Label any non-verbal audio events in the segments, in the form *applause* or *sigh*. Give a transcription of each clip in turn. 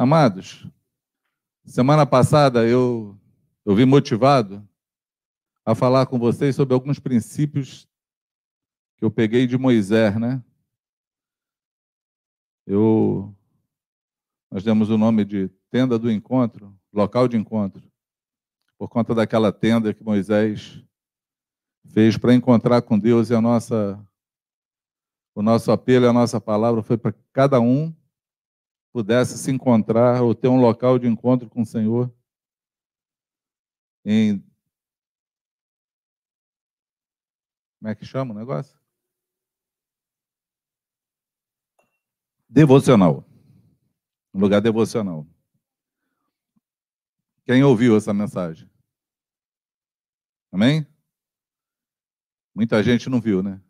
Amados, semana passada eu, eu vim motivado a falar com vocês sobre alguns princípios que eu peguei de Moisés, né? Eu, nós demos o nome de tenda do encontro, local de encontro, por conta daquela tenda que Moisés fez para encontrar com Deus e a nossa, o nosso apelo a nossa palavra foi para cada um pudesse se encontrar ou ter um local de encontro com o Senhor em como é que chama o negócio? Devocional. Um lugar devocional. Quem ouviu essa mensagem? Amém? Muita gente não viu, né?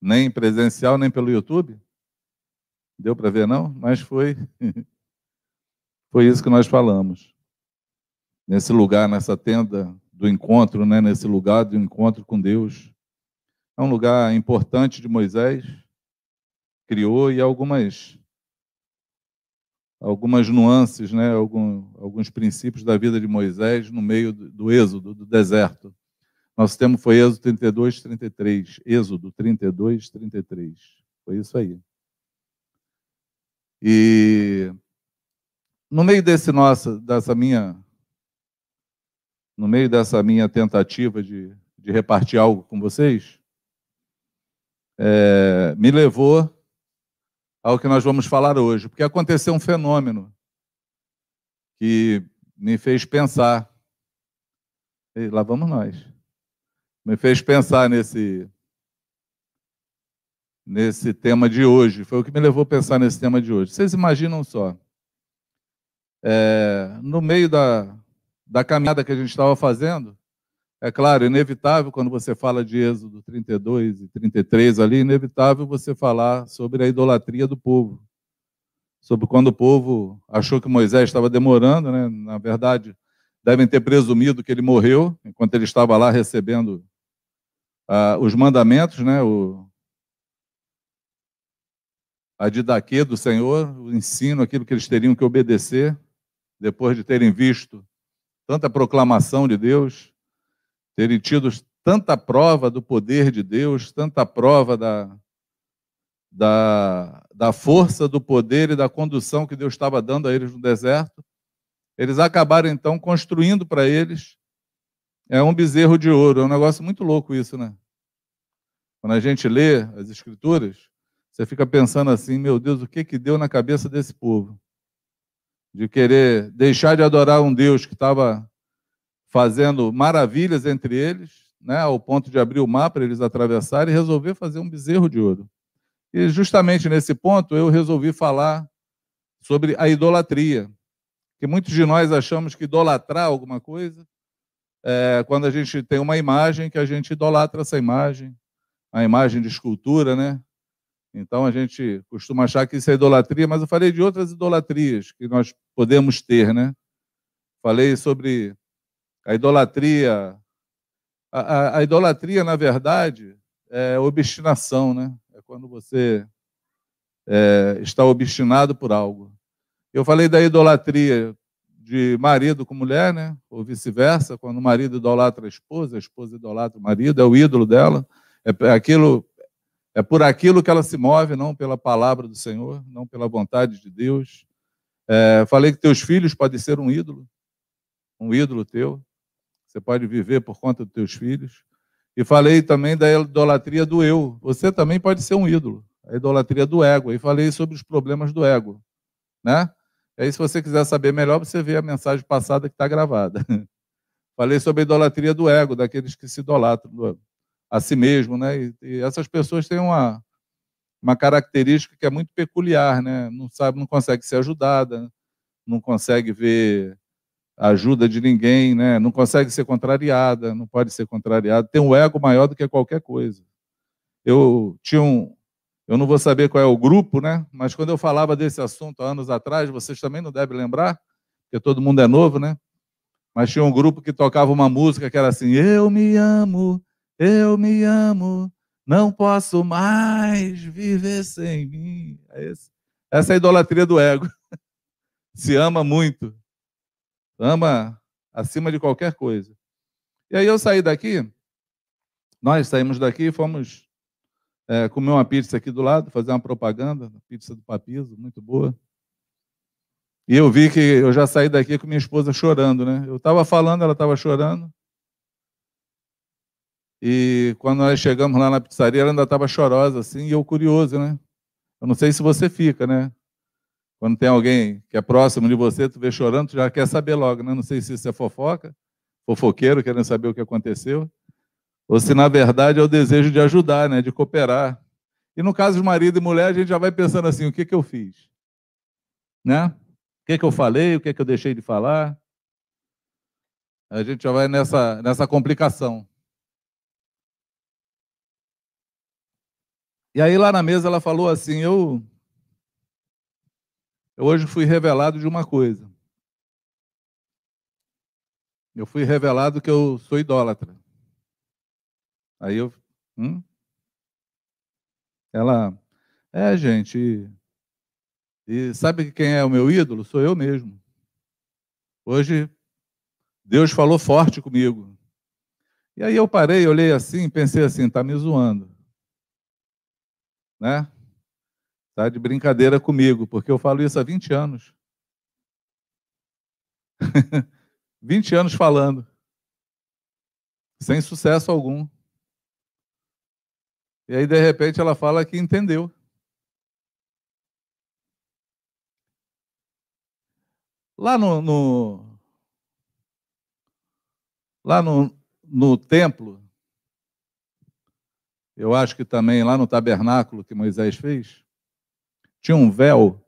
Nem presencial, nem pelo YouTube. Deu para ver, não? Mas foi. *laughs* foi isso que nós falamos. Nesse lugar, nessa tenda do encontro, né? nesse lugar do encontro com Deus. É um lugar importante de Moisés, criou e algumas algumas nuances, né? Algum, alguns princípios da vida de Moisés no meio do, do êxodo, do deserto. Nosso tema foi Êxodo 32, 33. Êxodo 32, 33. Foi isso aí. E no meio desse nossa, dessa minha, no meio dessa minha tentativa de, de repartir algo com vocês, é, me levou ao que nós vamos falar hoje, porque aconteceu um fenômeno que me fez pensar. E lá vamos nós. Me fez pensar nesse nesse tema de hoje. Foi o que me levou a pensar nesse tema de hoje. Vocês imaginam só? É, no meio da, da caminhada que a gente estava fazendo, é claro, inevitável quando você fala de Êxodo 32 e 33 ali, inevitável você falar sobre a idolatria do povo. Sobre quando o povo achou que Moisés estava demorando, né? na verdade, devem ter presumido que ele morreu enquanto ele estava lá recebendo ah, os mandamentos, né? o, a didaquê do Senhor, o ensino, aquilo que eles teriam que obedecer, depois de terem visto tanta proclamação de Deus, terem tido tanta prova do poder de Deus, tanta prova da, da, da força, do poder e da condução que Deus estava dando a eles no deserto, eles acabaram então construindo para eles é um bezerro de ouro. É um negócio muito louco isso, né? Quando a gente lê as escrituras, você fica pensando assim, meu Deus, o que que deu na cabeça desse povo? De querer deixar de adorar um Deus que estava fazendo maravilhas entre eles, né, ao ponto de abrir o mar para eles atravessarem e resolver fazer um bezerro de ouro. E justamente nesse ponto eu resolvi falar sobre a idolatria, que muitos de nós achamos que idolatrar alguma coisa é quando a gente tem uma imagem que a gente idolatra essa imagem, a imagem de escultura, né? Então a gente costuma achar que isso é idolatria, mas eu falei de outras idolatrias que nós podemos ter, né? Falei sobre a idolatria. A, a, a idolatria, na verdade, é obstinação, né? É quando você é, está obstinado por algo. Eu falei da idolatria de marido com mulher, né? Ou vice-versa, quando o marido idolatra a esposa, a esposa idolatra o marido, é o ídolo dela. É aquilo é por aquilo que ela se move, não pela palavra do Senhor, não pela vontade de Deus. É, falei que teus filhos podem ser um ídolo, um ídolo teu. Você pode viver por conta dos teus filhos. E falei também da idolatria do eu. Você também pode ser um ídolo. A idolatria do ego. E falei sobre os problemas do ego. Né? E aí, se você quiser saber melhor, você vê a mensagem passada que está gravada. *laughs* falei sobre a idolatria do ego, daqueles que se idolatram a si mesmo, né? E, e, essas pessoas têm uma, uma característica que é muito peculiar, né? Não sabe, não consegue ser ajudada, não consegue ver a ajuda de ninguém, né? Não consegue ser contrariada, não pode ser contrariada, tem um ego maior do que qualquer coisa. Eu tinha um, eu não vou saber qual é o grupo, né? Mas quando eu falava desse assunto há anos atrás, vocês também não devem lembrar, porque todo mundo é novo, né? Mas tinha um grupo que tocava uma música que era assim: Eu me amo, eu me amo, não posso mais viver sem mim. É essa é a idolatria do ego. *laughs* se ama muito. Ama acima de qualquer coisa. E aí eu saí daqui, nós saímos daqui e fomos é, comer uma pizza aqui do lado, fazer uma propaganda, pizza do Papizo, muito boa. E eu vi que eu já saí daqui com minha esposa chorando, né? Eu estava falando, ela estava chorando. E quando nós chegamos lá na pizzaria, ela ainda estava chorosa, assim, e eu curioso, né? Eu não sei se você fica, né? Quando tem alguém que é próximo de você, tu vê chorando, tu já quer saber logo, né? Não sei se isso é fofoca, fofoqueiro, querendo saber o que aconteceu, ou se na verdade é o desejo de ajudar, né? De cooperar. E no caso de marido e mulher, a gente já vai pensando assim: o que, que eu fiz? Né? O que, que eu falei? O que, que eu deixei de falar? A gente já vai nessa, nessa complicação. E aí lá na mesa ela falou assim: eu, eu hoje fui revelado de uma coisa. Eu fui revelado que eu sou idólatra. Aí eu. Hum? Ela. É, gente. E sabe quem é o meu ídolo? Sou eu mesmo. Hoje, Deus falou forte comigo. E aí eu parei, olhei assim, pensei assim: está me zoando né? Tá de brincadeira comigo, porque eu falo isso há 20 anos. *laughs* 20 anos falando. Sem sucesso algum. E aí, de repente, ela fala que entendeu. Lá no, no lá no, no templo, eu acho que também lá no tabernáculo que Moisés fez, tinha um véu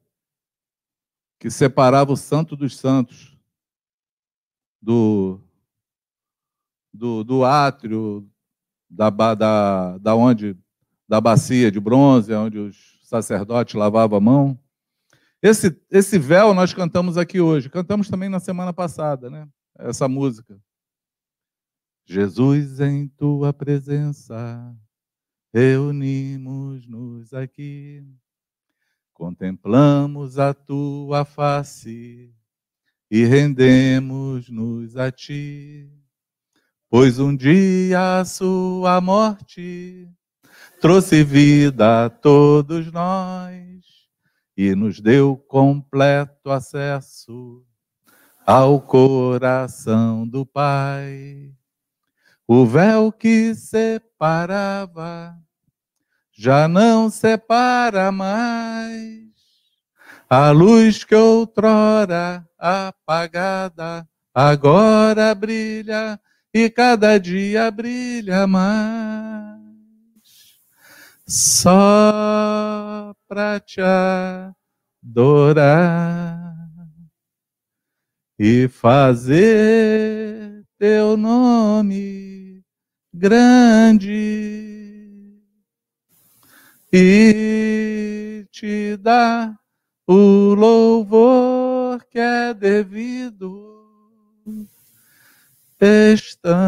que separava o santo dos santos do, do, do átrio, da, da, da onde da bacia de bronze, onde os sacerdotes lavavam a mão. Esse, esse véu nós cantamos aqui hoje, cantamos também na semana passada, né? Essa música. Jesus em tua presença reunimos-nos aqui, contemplamos a tua face e rendemos-nos a ti, pois um dia a sua morte trouxe vida a todos nós e nos deu completo acesso ao coração do Pai. O véu que separava já não separa mais. A luz que outrora apagada agora brilha e cada dia brilha mais. Só para te adorar e fazer teu nome grande e te dá o louvor que é devido. Estamos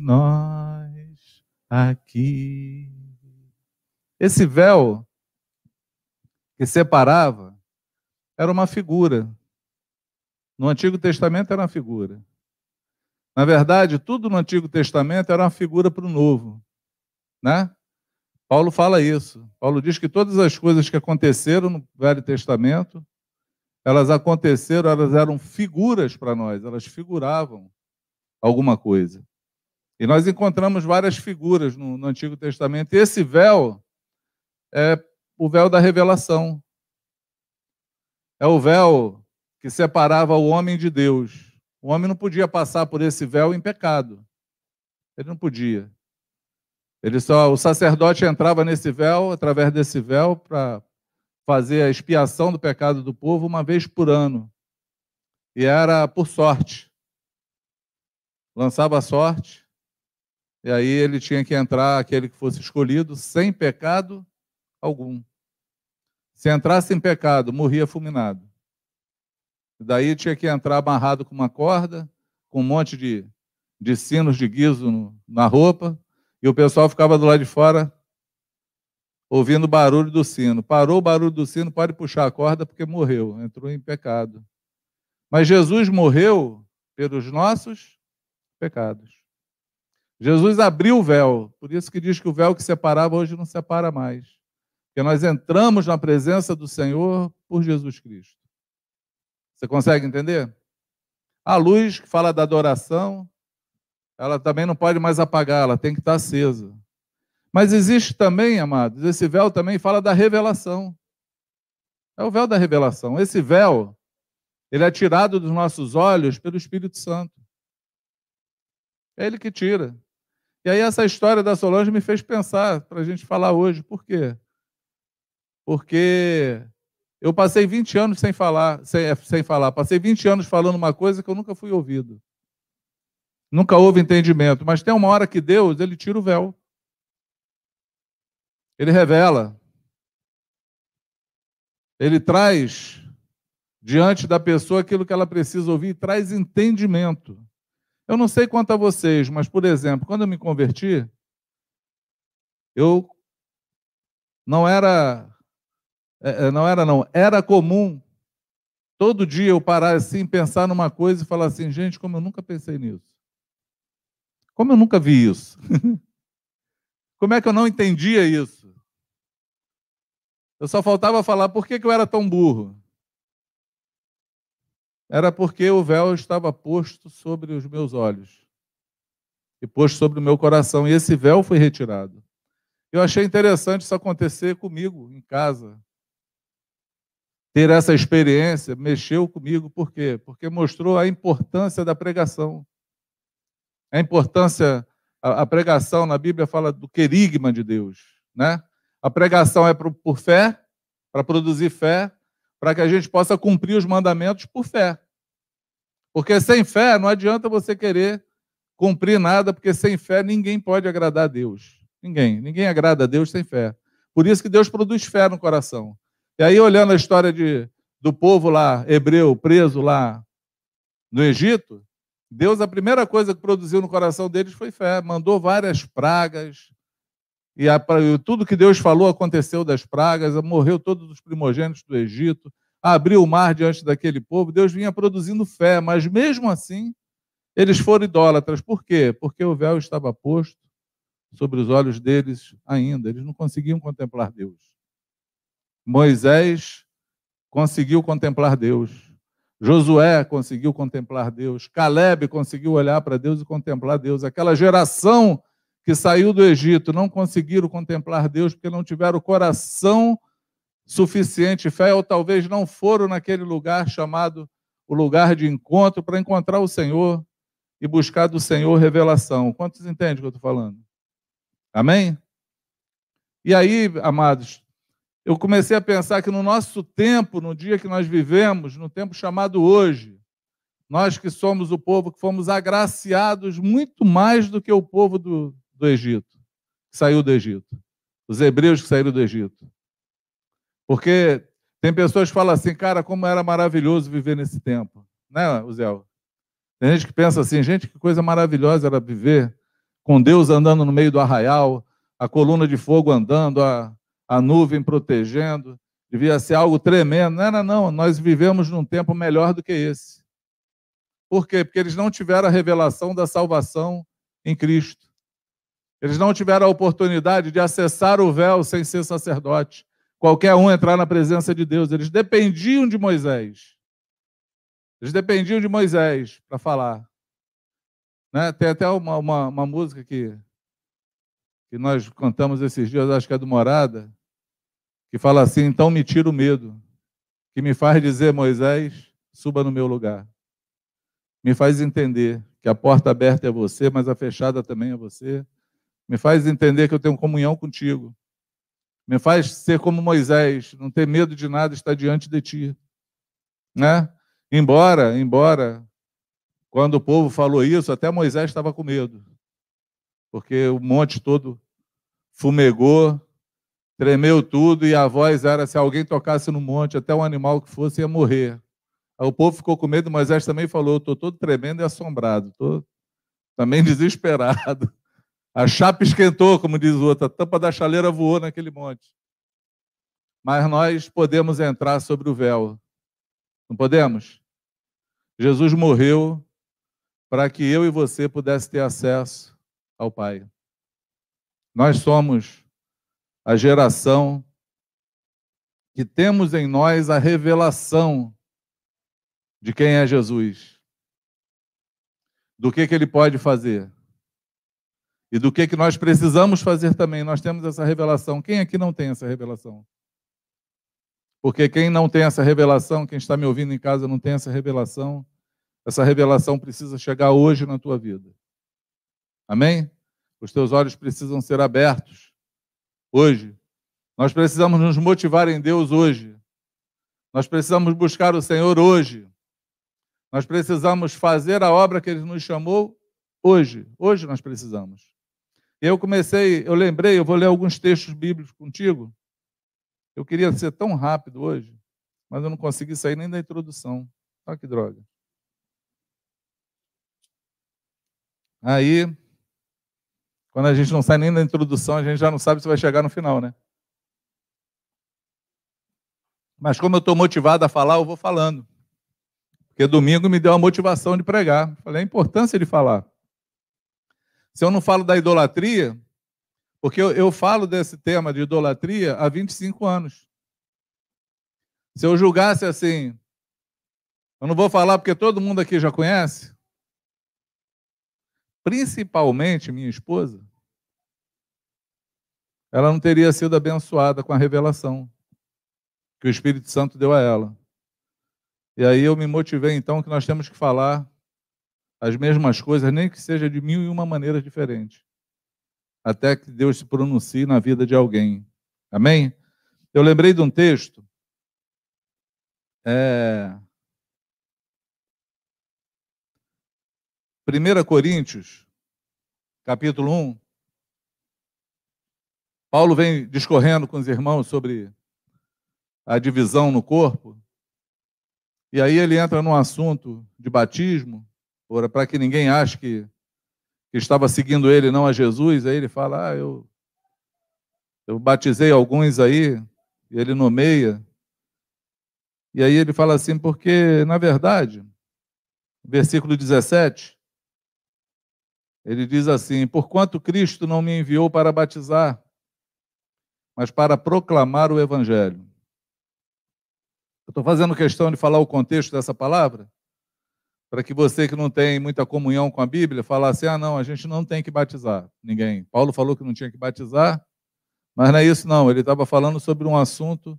nós aqui. Esse véu que separava era uma figura. No Antigo Testamento era uma figura. Na verdade, tudo no Antigo Testamento era uma figura para o Novo. Né? Paulo fala isso. Paulo diz que todas as coisas que aconteceram no Velho Testamento, elas aconteceram, elas eram figuras para nós, elas figuravam alguma coisa. E nós encontramos várias figuras no, no Antigo Testamento. E esse véu é o véu da revelação. É o véu que separava o homem de Deus. O homem não podia passar por esse véu em pecado. Ele não podia. Ele só, o sacerdote entrava nesse véu, através desse véu, para fazer a expiação do pecado do povo uma vez por ano. E era por sorte. Lançava a sorte, e aí ele tinha que entrar, aquele que fosse escolhido, sem pecado algum. Se entrasse em pecado, morria fulminado. E daí tinha que entrar amarrado com uma corda, com um monte de, de sinos de guiso no, na roupa, e o pessoal ficava do lado de fora ouvindo o barulho do sino. Parou o barulho do sino, pode puxar a corda porque morreu, entrou em pecado. Mas Jesus morreu pelos nossos pecados. Jesus abriu o véu, por isso que diz que o véu que separava hoje não separa mais. Porque nós entramos na presença do Senhor por Jesus Cristo. Você consegue entender? A luz que fala da adoração, ela também não pode mais apagar, ela tem que estar acesa. Mas existe também, amados, esse véu também fala da revelação. É o véu da revelação. Esse véu, ele é tirado dos nossos olhos pelo Espírito Santo. É ele que tira. E aí essa história da Solange me fez pensar para a gente falar hoje. Por quê? Porque eu passei 20 anos sem falar, sem, sem falar. Passei 20 anos falando uma coisa que eu nunca fui ouvido. Nunca houve entendimento. Mas tem uma hora que Deus, ele tira o véu. Ele revela. Ele traz diante da pessoa aquilo que ela precisa ouvir e traz entendimento. Eu não sei quanto a vocês, mas, por exemplo, quando eu me converti, eu não era, é, é, não era não, era comum todo dia eu parar assim, pensar numa coisa e falar assim, gente, como eu nunca pensei nisso. Como eu nunca vi isso. *laughs* como é que eu não entendia isso? Eu só faltava falar por que, eu era tão burro era porque o véu estava posto sobre os meus olhos e posto sobre o meu coração, e esse véu foi retirado. Eu achei interessante isso acontecer comigo em casa. Ter essa experiência mexeu comigo, por quê? Porque mostrou a importância da pregação. A importância, a, a pregação na Bíblia fala do querigma de Deus, né? A pregação é por, por fé, para produzir fé, para que a gente possa cumprir os mandamentos por fé. Porque sem fé não adianta você querer cumprir nada, porque sem fé ninguém pode agradar a Deus. Ninguém. Ninguém agrada a Deus sem fé. Por isso que Deus produz fé no coração. E aí, olhando a história de, do povo lá, hebreu, preso lá no Egito, Deus, a primeira coisa que produziu no coração deles foi fé. Mandou várias pragas, e a, tudo que Deus falou aconteceu das pragas, morreu todos os primogênitos do Egito, abriu o mar diante daquele povo, Deus vinha produzindo fé, mas mesmo assim, eles foram idólatras. Por quê? Porque o véu estava posto sobre os olhos deles ainda, eles não conseguiam contemplar Deus. Moisés conseguiu contemplar Deus. Josué conseguiu contemplar Deus. Caleb conseguiu olhar para Deus e contemplar Deus. Aquela geração que saiu do Egito não conseguiram contemplar Deus porque não tiveram coração suficiente fé, ou talvez não foram naquele lugar chamado o lugar de encontro para encontrar o Senhor e buscar do Senhor revelação. Quantos entendem o que eu estou falando? Amém? E aí, amados, eu comecei a pensar que no nosso tempo, no dia que nós vivemos, no tempo chamado hoje, nós que somos o povo que fomos agraciados muito mais do que o povo do, do Egito, que saiu do Egito. Os hebreus que saíram do Egito. Porque tem pessoas que falam assim, cara, como era maravilhoso viver nesse tempo. Né, Uzel? Tem gente que pensa assim, gente, que coisa maravilhosa era viver com Deus andando no meio do arraial, a coluna de fogo andando, a, a nuvem protegendo. Devia ser algo tremendo. Não, não, não. Nós vivemos num tempo melhor do que esse. Por quê? Porque eles não tiveram a revelação da salvação em Cristo. Eles não tiveram a oportunidade de acessar o véu sem ser sacerdote. Qualquer um entrar na presença de Deus. Eles dependiam de Moisés. Eles dependiam de Moisés para falar. Né? Tem até uma, uma, uma, música que, que nós cantamos esses dias, acho que é do Morada, que fala assim: então me tira o medo, que me faz dizer, Moisés, suba no meu lugar. Me faz entender que a porta aberta é você, mas a fechada também é você. Me faz entender que eu tenho comunhão contigo. Me faz ser como Moisés, não ter medo de nada, estar diante de ti. Né? Embora, embora, quando o povo falou isso, até Moisés estava com medo. Porque o monte todo fumegou, tremeu tudo, e a voz era: se alguém tocasse no monte, até um animal que fosse ia morrer. Aí o povo ficou com medo, Moisés também falou: estou todo tremendo e assombrado, estou também *laughs* desesperado. A chapa esquentou, como diz o outro, a tampa da chaleira voou naquele monte. Mas nós podemos entrar sobre o véu. Não podemos? Jesus morreu para que eu e você pudesse ter acesso ao Pai. Nós somos a geração que temos em nós a revelação de quem é Jesus, do que, que ele pode fazer e do que, que nós precisamos fazer também. Nós temos essa revelação. Quem aqui não tem essa revelação? Porque quem não tem essa revelação, quem está me ouvindo em casa não tem essa revelação, essa revelação precisa chegar hoje na tua vida. Amém? Os teus olhos precisam ser abertos hoje. Nós precisamos nos motivar em Deus hoje. Nós precisamos buscar o Senhor hoje. Nós precisamos fazer a obra que Ele nos chamou hoje. Hoje nós precisamos. Eu comecei, eu lembrei, eu vou ler alguns textos bíblicos contigo. Eu queria ser tão rápido hoje, mas eu não consegui sair nem da introdução. Olha que droga. Aí, quando a gente não sai nem da introdução, a gente já não sabe se vai chegar no final, né? Mas como eu estou motivado a falar, eu vou falando. Porque domingo me deu a motivação de pregar. Falei a importância de falar. Se eu não falo da idolatria, porque eu, eu falo desse tema de idolatria há 25 anos. Se eu julgasse assim, eu não vou falar porque todo mundo aqui já conhece, principalmente minha esposa, ela não teria sido abençoada com a revelação que o Espírito Santo deu a ela. E aí eu me motivei então que nós temos que falar as mesmas coisas, nem que seja de mil e uma maneiras diferentes, até que Deus se pronuncie na vida de alguém. Amém? Eu lembrei de um texto. É... 1 Coríntios, capítulo 1. Paulo vem discorrendo com os irmãos sobre a divisão no corpo. E aí ele entra num assunto de batismo para que ninguém ache que, que, estava seguindo ele, não a Jesus. Aí ele fala: Ah, eu, eu batizei alguns aí, e ele nomeia. E aí ele fala assim, porque, na verdade, versículo 17, ele diz assim: Porquanto Cristo não me enviou para batizar, mas para proclamar o Evangelho. Eu estou fazendo questão de falar o contexto dessa palavra, para que você que não tem muita comunhão com a Bíblia falasse: ah, não, a gente não tem que batizar ninguém. Paulo falou que não tinha que batizar, mas não é isso, não. Ele estava falando sobre um assunto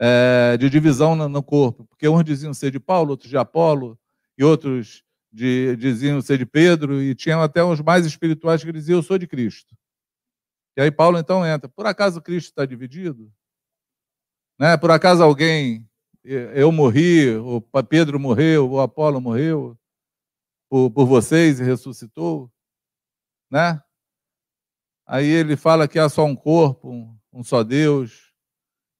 é, de divisão no, corpo, porque uns diziam ser de Paulo, outros de Apolo, e outros de, diziam ser de Pedro, e tinham até uns mais espirituais que diziam: eu sou de Cristo. E aí Paulo então entra: por acaso Cristo está dividido? Né? Por acaso alguém eu morri, o Pedro morreu, o Apolo morreu por, por vocês e ressuscitou, né? Aí ele fala que há só um corpo, um só Deus.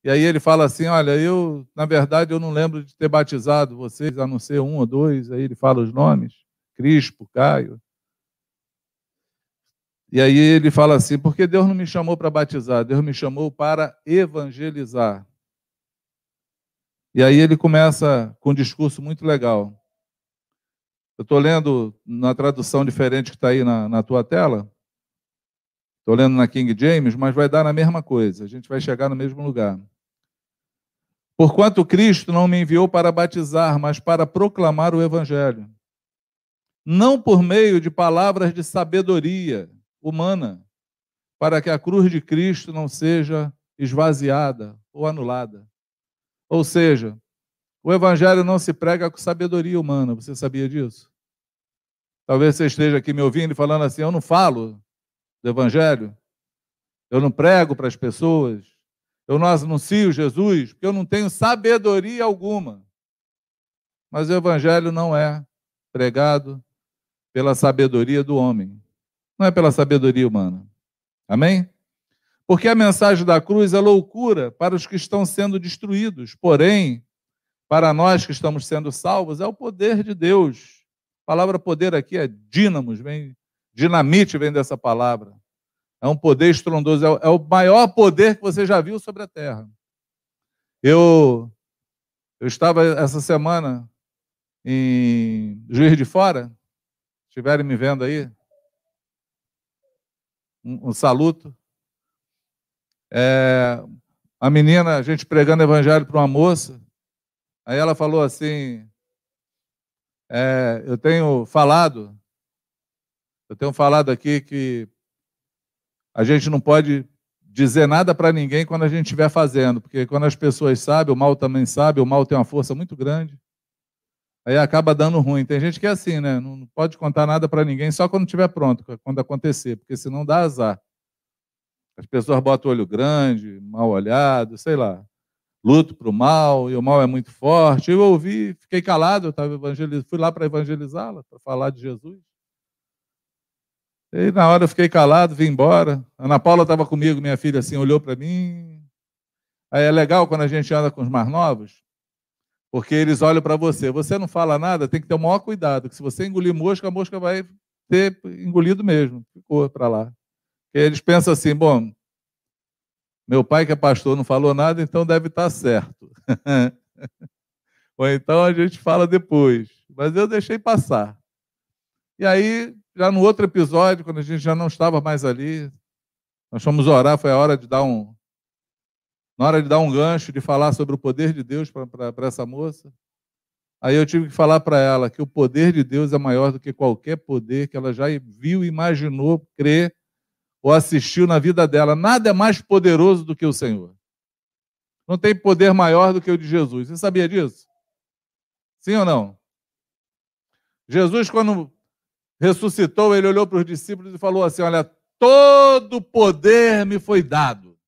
E aí ele fala assim: Olha, eu, na verdade, eu não lembro de ter batizado vocês, a não ser um ou dois. Aí ele fala os nomes: Crispo, Caio. E aí ele fala assim: Porque Deus não me chamou para batizar, Deus me chamou para evangelizar. E aí ele começa com um discurso muito legal. Eu estou lendo na tradução diferente que está aí na, na tua tela. Estou lendo na King James, mas vai dar na mesma coisa. A gente vai chegar no mesmo lugar. Porquanto Cristo não me enviou para batizar, mas para proclamar o Evangelho. Não por meio de palavras de sabedoria humana, para que a cruz de Cristo não seja esvaziada ou anulada. Ou seja, o evangelho não se prega com sabedoria humana. Você sabia disso? Talvez você esteja aqui me ouvindo e falando assim: eu não falo do evangelho, eu não prego para as pessoas, eu não anuncio Jesus, porque eu não tenho sabedoria alguma. Mas o evangelho não é pregado pela sabedoria do homem, não é pela sabedoria humana. Amém? Porque a mensagem da cruz é loucura para os que estão sendo destruídos, porém, para nós que estamos sendo salvos, é o poder de Deus. A palavra poder aqui é dínamos, vem Dinamite vem dessa palavra. É um poder estrondoso, é o maior poder que você já viu sobre a terra. Eu, eu estava essa semana em Juiz de Fora, estiverem me vendo aí, um, um saluto. É, a menina, a gente pregando evangelho para uma moça, aí ela falou assim: é, Eu tenho falado, eu tenho falado aqui que a gente não pode dizer nada para ninguém quando a gente estiver fazendo, porque quando as pessoas sabem, o mal também sabe, o mal tem uma força muito grande. Aí acaba dando ruim. Tem gente que é assim, né? Não pode contar nada para ninguém só quando estiver pronto, quando acontecer, porque senão dá azar. As pessoas botam o olho grande, mal olhado, sei lá. Luto para o mal, e o mal é muito forte. Eu ouvi, fiquei calado, eu tava evangeliz... fui lá para evangelizá-la, para falar de Jesus. E na hora eu fiquei calado, vim embora. Ana Paula estava comigo, minha filha, assim, olhou para mim. Aí é legal quando a gente anda com os mais novos, porque eles olham para você. Você não fala nada, tem que ter o maior cuidado, que se você engolir mosca, a mosca vai ter engolido mesmo. Ficou para lá. Eles pensam assim, bom, meu pai que é pastor não falou nada, então deve estar tá certo. *laughs* Ou então a gente fala depois. Mas eu deixei passar. E aí, já no outro episódio, quando a gente já não estava mais ali, nós fomos orar, foi a hora de dar um. Na hora de dar um gancho, de falar sobre o poder de Deus para essa moça. Aí eu tive que falar para ela que o poder de Deus é maior do que qualquer poder que ela já viu, imaginou, crê ou assistiu na vida dela. Nada é mais poderoso do que o Senhor. Não tem poder maior do que o de Jesus. Você sabia disso? Sim ou não? Jesus, quando ressuscitou, ele olhou para os discípulos e falou assim: Olha, todo poder me foi dado.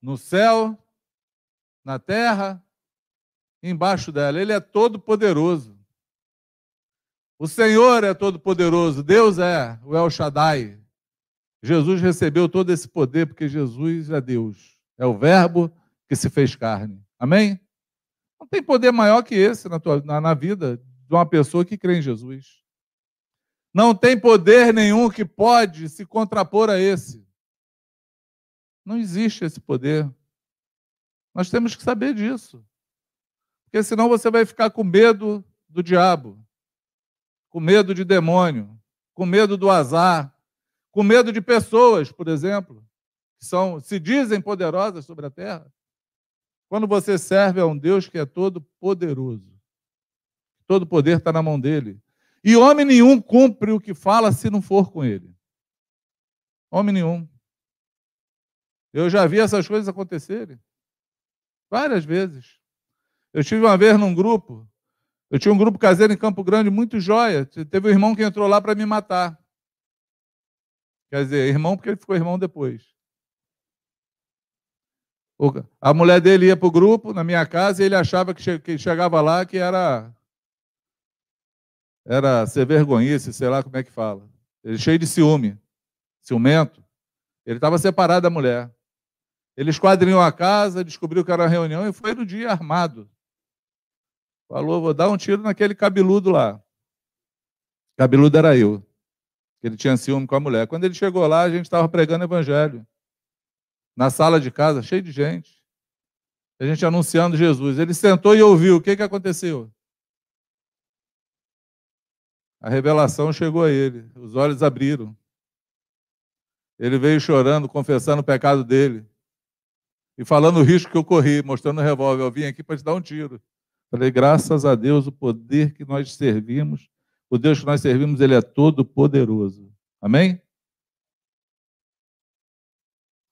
No céu, na terra, embaixo dela. Ele é todo poderoso. O Senhor é todo-poderoso, Deus é o El Shaddai. Jesus recebeu todo esse poder porque Jesus é Deus. É o Verbo que se fez carne. Amém? Não tem poder maior que esse na, tua, na, na vida de uma pessoa que crê em Jesus. Não tem poder nenhum que pode se contrapor a esse. Não existe esse poder. Nós temos que saber disso. Porque senão você vai ficar com medo do diabo com medo de demônio, com medo do azar, com medo de pessoas, por exemplo, que são, se dizem poderosas sobre a terra. Quando você serve a um Deus que é todo poderoso, todo poder está na mão dele. E homem nenhum cumpre o que fala se não for com ele. Homem nenhum. Eu já vi essas coisas acontecerem várias vezes. Eu estive uma vez num grupo eu tinha um grupo caseiro em Campo Grande muito jóia. Teve um irmão que entrou lá para me matar. Quer dizer, irmão porque ele ficou irmão depois. A mulher dele ia para o grupo, na minha casa, e ele achava que chegava lá que era era ser vergonhice, sei lá como é que fala. Ele cheio de ciúme, ciumento. Ele estava separado da mulher. Ele esquadrinhou a casa, descobriu que era uma reunião e foi no dia armado. Falou, vou dar um tiro naquele cabeludo lá. Cabeludo era eu. Ele tinha ciúme com a mulher. Quando ele chegou lá, a gente estava pregando evangelho. Na sala de casa, cheio de gente. A gente anunciando Jesus. Ele sentou e ouviu. O que, que aconteceu? A revelação chegou a ele. Os olhos abriram. Ele veio chorando, confessando o pecado dele. E falando o risco que eu corri, mostrando o revólver. Eu vim aqui para te dar um tiro. Falei, graças a Deus, o poder que nós servimos, o Deus que nós servimos, ele é todo poderoso. Amém?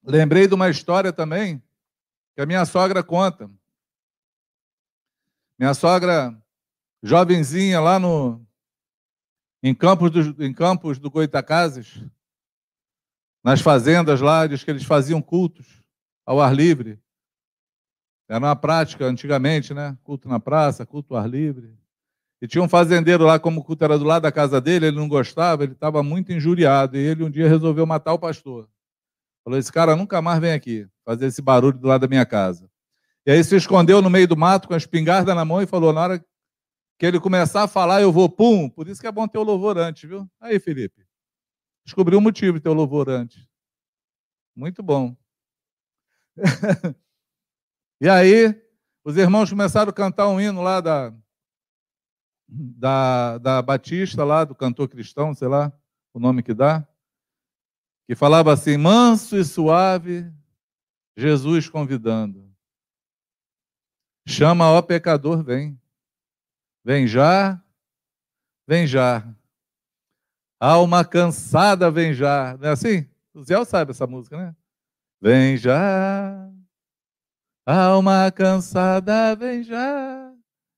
Lembrei de uma história também que a minha sogra conta. Minha sogra, jovenzinha lá no em Campos do, em Campos do Goitacazes, nas fazendas lá, diz que eles faziam cultos ao ar livre. Era uma prática antigamente, né? Culto na praça, culto ao ar livre. E tinha um fazendeiro lá, como o culto era do lado da casa dele, ele não gostava, ele estava muito injuriado. E ele um dia resolveu matar o pastor. Falou: esse cara nunca mais vem aqui fazer esse barulho do lado da minha casa. E aí se escondeu no meio do mato com a espingarda na mão e falou: na hora que ele começar a falar, eu vou pum. Por isso que é bom ter o louvor antes, viu? Aí, Felipe. Descobriu o motivo de ter o louvor antes. Muito bom. *laughs* e aí, os irmãos começaram a cantar um hino lá da, da, da Batista, lá, do cantor cristão, sei lá o nome que dá, que falava assim: manso e suave, Jesus convidando. Chama, ó pecador, vem. Vem já, vem já. Alma cansada, vem já. Não é assim? O Zé sabe essa música, né? Vem já, alma cansada, vem já.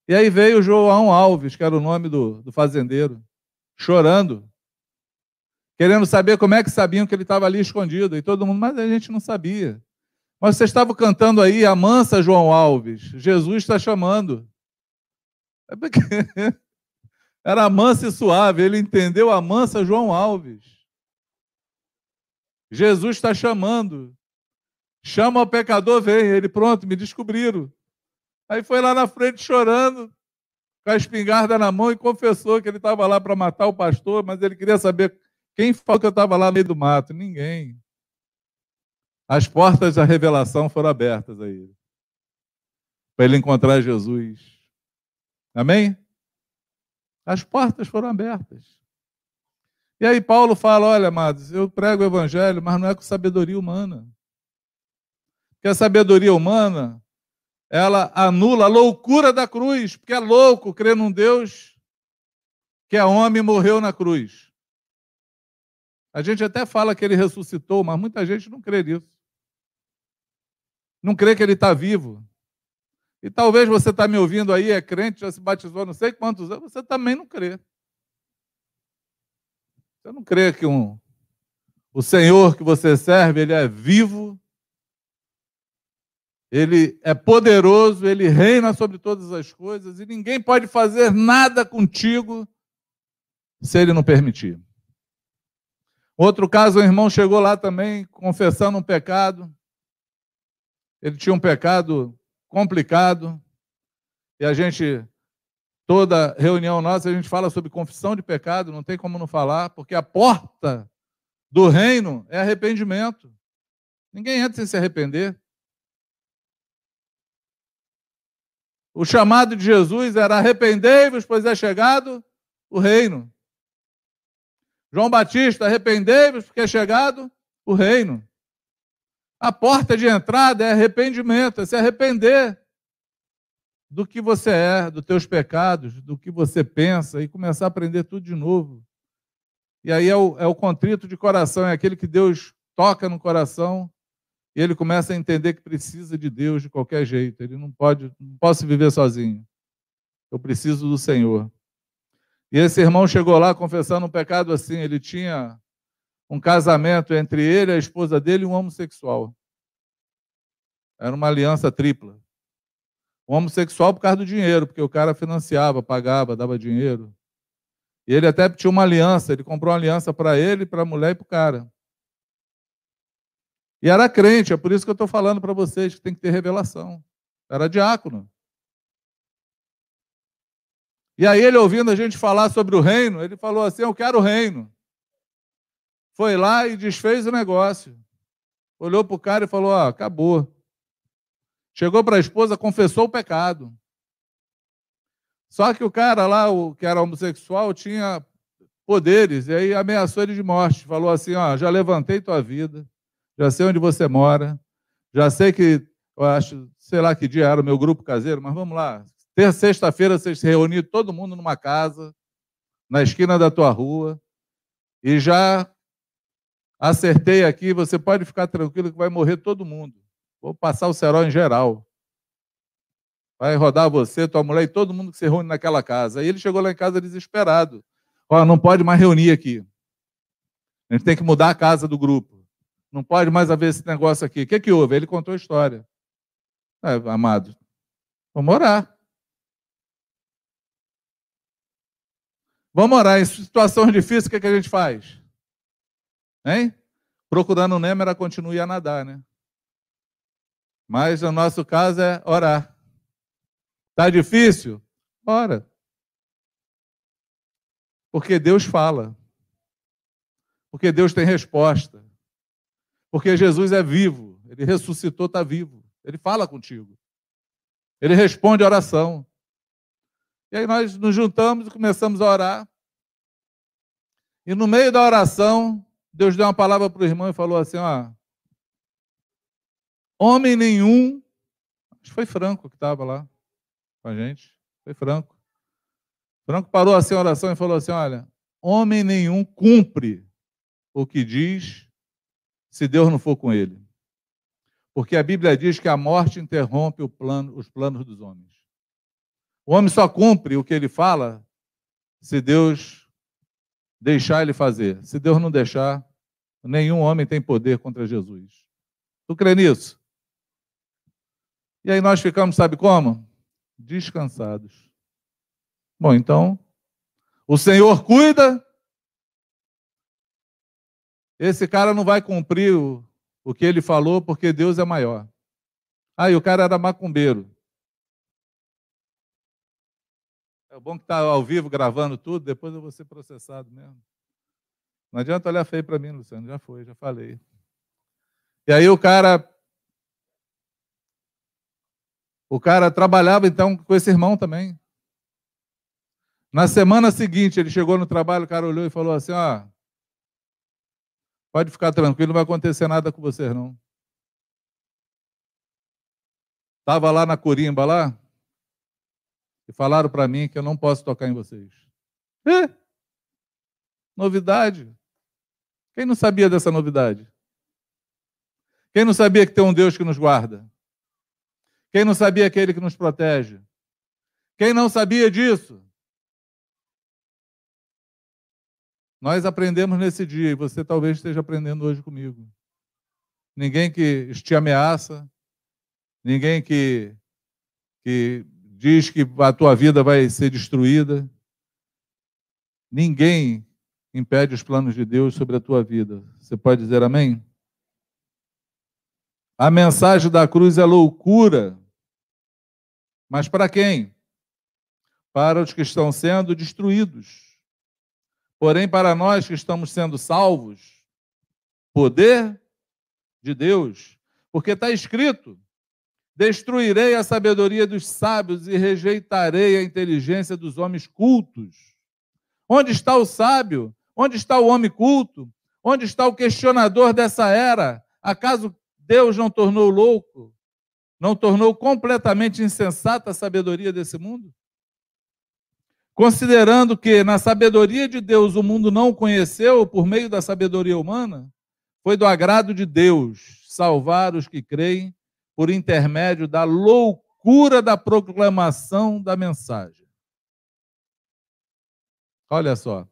E aí veio João Alves, que era o nome do, do fazendeiro, chorando, querendo saber como é que sabiam que ele estava ali escondido. E todo mundo, mas a gente não sabia. Mas você estava cantando aí, a mansa João Alves, Jesus está chamando. É *laughs* era mansa e suave, ele entendeu a mansa João Alves. Jesus está chamando. Chama o pecador, vem. Ele, pronto, me descobriram. Aí foi lá na frente chorando, com a espingarda na mão e confessou que ele estava lá para matar o pastor, mas ele queria saber quem falou que eu estava lá no meio do mato. Ninguém. As portas da revelação foram abertas a ele. Para ele encontrar Jesus. Amém? As portas foram abertas. E aí Paulo fala: olha, amados, eu prego o evangelho, mas não é com sabedoria humana. Porque a sabedoria humana, ela anula a loucura da cruz, porque é louco crer num Deus que é homem e morreu na cruz. A gente até fala que ele ressuscitou, mas muita gente não crê nisso. Não crê que ele está vivo. E talvez você está me ouvindo aí, é crente, já se batizou não sei quantos anos, você também não crê. Você não crê que um, o Senhor que você serve, ele é vivo, ele é poderoso, ele reina sobre todas as coisas e ninguém pode fazer nada contigo se ele não permitir. Outro caso, o irmão chegou lá também confessando um pecado. Ele tinha um pecado complicado. E a gente, toda reunião nossa, a gente fala sobre confissão de pecado, não tem como não falar, porque a porta do reino é arrependimento. Ninguém entra sem se arrepender. O chamado de Jesus era arrependei-vos, pois é chegado o reino. João Batista, arrependei-vos, porque é chegado o reino. A porta de entrada é arrependimento, é se arrepender do que você é, dos teus pecados, do que você pensa e começar a aprender tudo de novo. E aí é o, é o contrito de coração, é aquele que Deus toca no coração e ele começa a entender que precisa de Deus de qualquer jeito. Ele não pode, não posso viver sozinho. Eu preciso do Senhor. E esse irmão chegou lá confessando um pecado assim. Ele tinha um casamento entre ele, a esposa dele e um homossexual. Era uma aliança tripla. Um homossexual por causa do dinheiro, porque o cara financiava, pagava, dava dinheiro. E ele até tinha uma aliança, ele comprou uma aliança para ele, para a mulher e para o cara. E era crente, é por isso que eu estou falando para vocês que tem que ter revelação. Era diácono. E aí ele ouvindo a gente falar sobre o reino, ele falou assim: Eu quero o reino. Foi lá e desfez o negócio. Olhou para o cara e falou: ah, acabou. Chegou para a esposa, confessou o pecado. Só que o cara lá, o que era homossexual, tinha poderes, e aí ameaçou ele de morte. Falou assim: ó, já levantei tua vida, já sei onde você mora, já sei que, eu acho, sei lá que dia era o meu grupo caseiro, mas vamos lá. Ter sexta-feira vocês se reuniram todo mundo numa casa, na esquina da tua rua, e já acertei aqui, você pode ficar tranquilo que vai morrer todo mundo. Vou passar o cerol em geral. Vai rodar você, tua mulher e todo mundo que se reúne naquela casa. Aí ele chegou lá em casa desesperado. Ó, não pode mais reunir aqui. A gente tem que mudar a casa do grupo. Não pode mais haver esse negócio aqui. O que, que houve? Ele contou a história. É, amado, vamos orar. Vamos orar. Em situações difíceis, o que, que a gente faz? Hein? Procurando ela continue a nadar, né? Mas o nosso caso é orar. Está difícil? Ora. Porque Deus fala. Porque Deus tem resposta. Porque Jesus é vivo. Ele ressuscitou, está vivo. Ele fala contigo. Ele responde a oração. E aí nós nos juntamos e começamos a orar. E no meio da oração, Deus deu uma palavra para o irmão e falou assim: ó, homem nenhum, acho que foi Franco que estava lá com a gente, foi Franco. Franco parou assim a oração e falou assim: olha, homem nenhum cumpre o que diz se Deus não for com ele. Porque a Bíblia diz que a morte interrompe plano, os planos dos homens. O homem só cumpre o que ele fala se Deus deixar ele fazer. Se Deus não deixar, nenhum homem tem poder contra Jesus. Tu crê nisso? E aí nós ficamos, sabe como? Descansados. Bom, então, o Senhor cuida. Esse cara não vai cumprir o, o que ele falou porque Deus é maior. Ah, e o cara era macumbeiro. É bom que está ao vivo gravando tudo, depois eu vou ser processado mesmo. Não adianta olhar feio para mim, Luciano, já foi, já falei. E aí o cara. O cara trabalhava então com esse irmão também. Na semana seguinte, ele chegou no trabalho, o cara olhou e falou assim: ó, pode ficar tranquilo, não vai acontecer nada com vocês, não. Estava lá na corimba lá, e falaram para mim que eu não posso tocar em vocês. É? Novidade. Quem não sabia dessa novidade? Quem não sabia que tem um Deus que nos guarda? Quem não sabia aquele que nos protege? Quem não sabia disso? Nós aprendemos nesse dia e você talvez esteja aprendendo hoje comigo. Ninguém que te ameaça, ninguém que, que diz que a tua vida vai ser destruída. Ninguém impede os planos de Deus sobre a tua vida. Você pode dizer amém? A mensagem da cruz é loucura. Mas para quem? Para os que estão sendo destruídos. Porém, para nós que estamos sendo salvos, poder de Deus. Porque está escrito: Destruirei a sabedoria dos sábios e rejeitarei a inteligência dos homens cultos. Onde está o sábio? Onde está o homem culto? Onde está o questionador dessa era? Acaso Deus não tornou louco? Não tornou completamente insensata a sabedoria desse mundo? Considerando que na sabedoria de Deus o mundo não o conheceu por meio da sabedoria humana, foi do agrado de Deus salvar os que creem por intermédio da loucura da proclamação da mensagem. Olha só.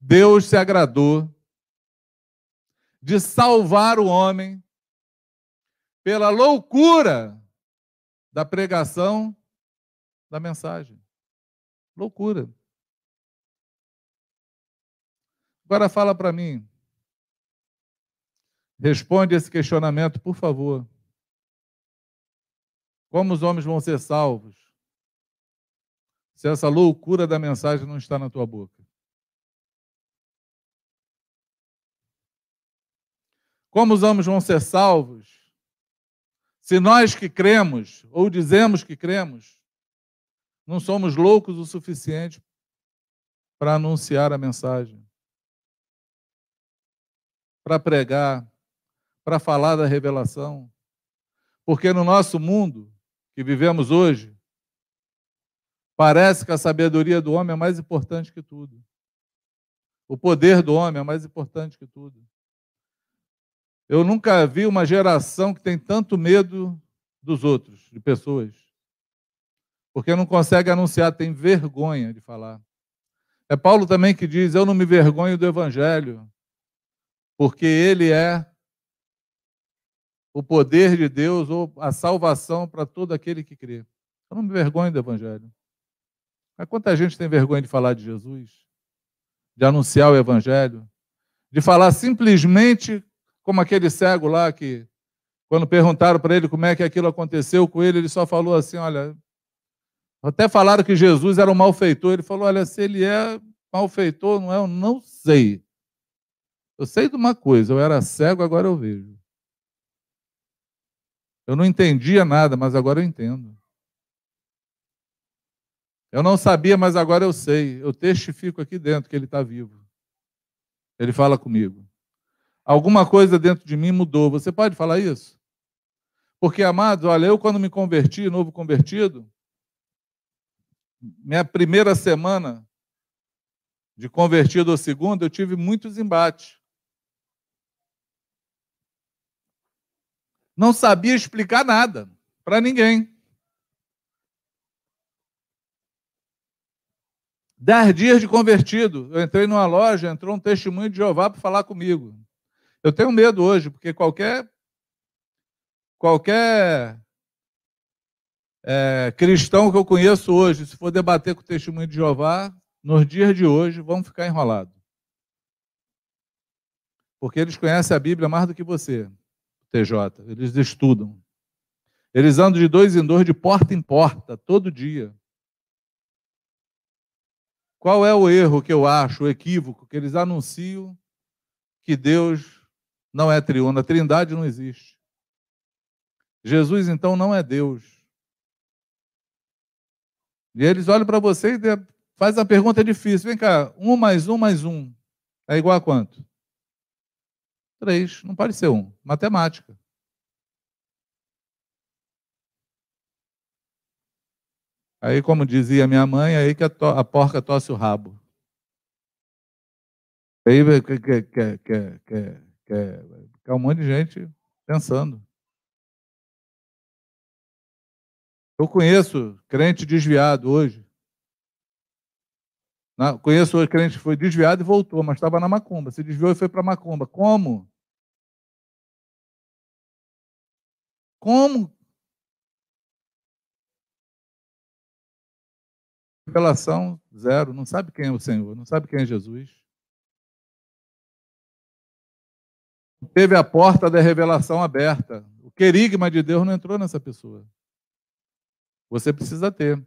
Deus se agradou de salvar o homem pela loucura da pregação da mensagem. Loucura. Agora fala para mim. Responde esse questionamento, por favor. Como os homens vão ser salvos se essa loucura da mensagem não está na tua boca? Como os homens vão ser salvos se nós que cremos, ou dizemos que cremos, não somos loucos o suficiente para anunciar a mensagem, para pregar, para falar da revelação? Porque no nosso mundo, que vivemos hoje, parece que a sabedoria do homem é mais importante que tudo. O poder do homem é mais importante que tudo. Eu nunca vi uma geração que tem tanto medo dos outros, de pessoas. Porque não consegue anunciar, tem vergonha de falar. É Paulo também que diz: Eu não me vergonho do Evangelho, porque ele é o poder de Deus ou a salvação para todo aquele que crê. Eu não me vergonho do Evangelho. Mas quanta gente tem vergonha de falar de Jesus, de anunciar o Evangelho, de falar simplesmente como aquele cego lá que, quando perguntaram para ele como é que aquilo aconteceu com ele, ele só falou assim: olha. Até falaram que Jesus era um malfeitor. Ele falou: olha, se ele é malfeitor, não é? Eu não sei. Eu sei de uma coisa, eu era cego, agora eu vejo. Eu não entendia nada, mas agora eu entendo. Eu não sabia, mas agora eu sei. Eu testifico aqui dentro que ele está vivo. Ele fala comigo. Alguma coisa dentro de mim mudou. Você pode falar isso? Porque, amados, olha, eu quando me converti, novo convertido, minha primeira semana de convertido ao segundo, eu tive muitos embates. Não sabia explicar nada para ninguém. Dez dias de convertido. Eu entrei numa loja, entrou um testemunho de Jeová para falar comigo. Eu tenho medo hoje, porque qualquer qualquer é, cristão que eu conheço hoje, se for debater com o testemunho de Jeová, nos dias de hoje, vão ficar enrolados. Porque eles conhecem a Bíblia mais do que você, TJ. Eles estudam. Eles andam de dois em dois, de porta em porta, todo dia. Qual é o erro que eu acho, o equívoco, que eles anunciam que Deus não é triuno, a trindade não existe. Jesus, então, não é Deus. E eles olham para você e fazem a pergunta difícil. Vem cá, um mais um mais um é igual a quanto? Três. Não pode ser um. Matemática. Aí, como dizia minha mãe, aí que a, a porca tosse o rabo. Aí quer, quer, quer, quer, quer, quer um monte de gente pensando. Eu conheço crente desviado hoje. Não, conheço hoje crente que foi desviado e voltou, mas estava na macumba. Se desviou e foi para macumba. Como? Como Revelação zero, não sabe quem é o Senhor, não sabe quem é Jesus. Teve a porta da revelação aberta. O querigma de Deus não entrou nessa pessoa. Você precisa ter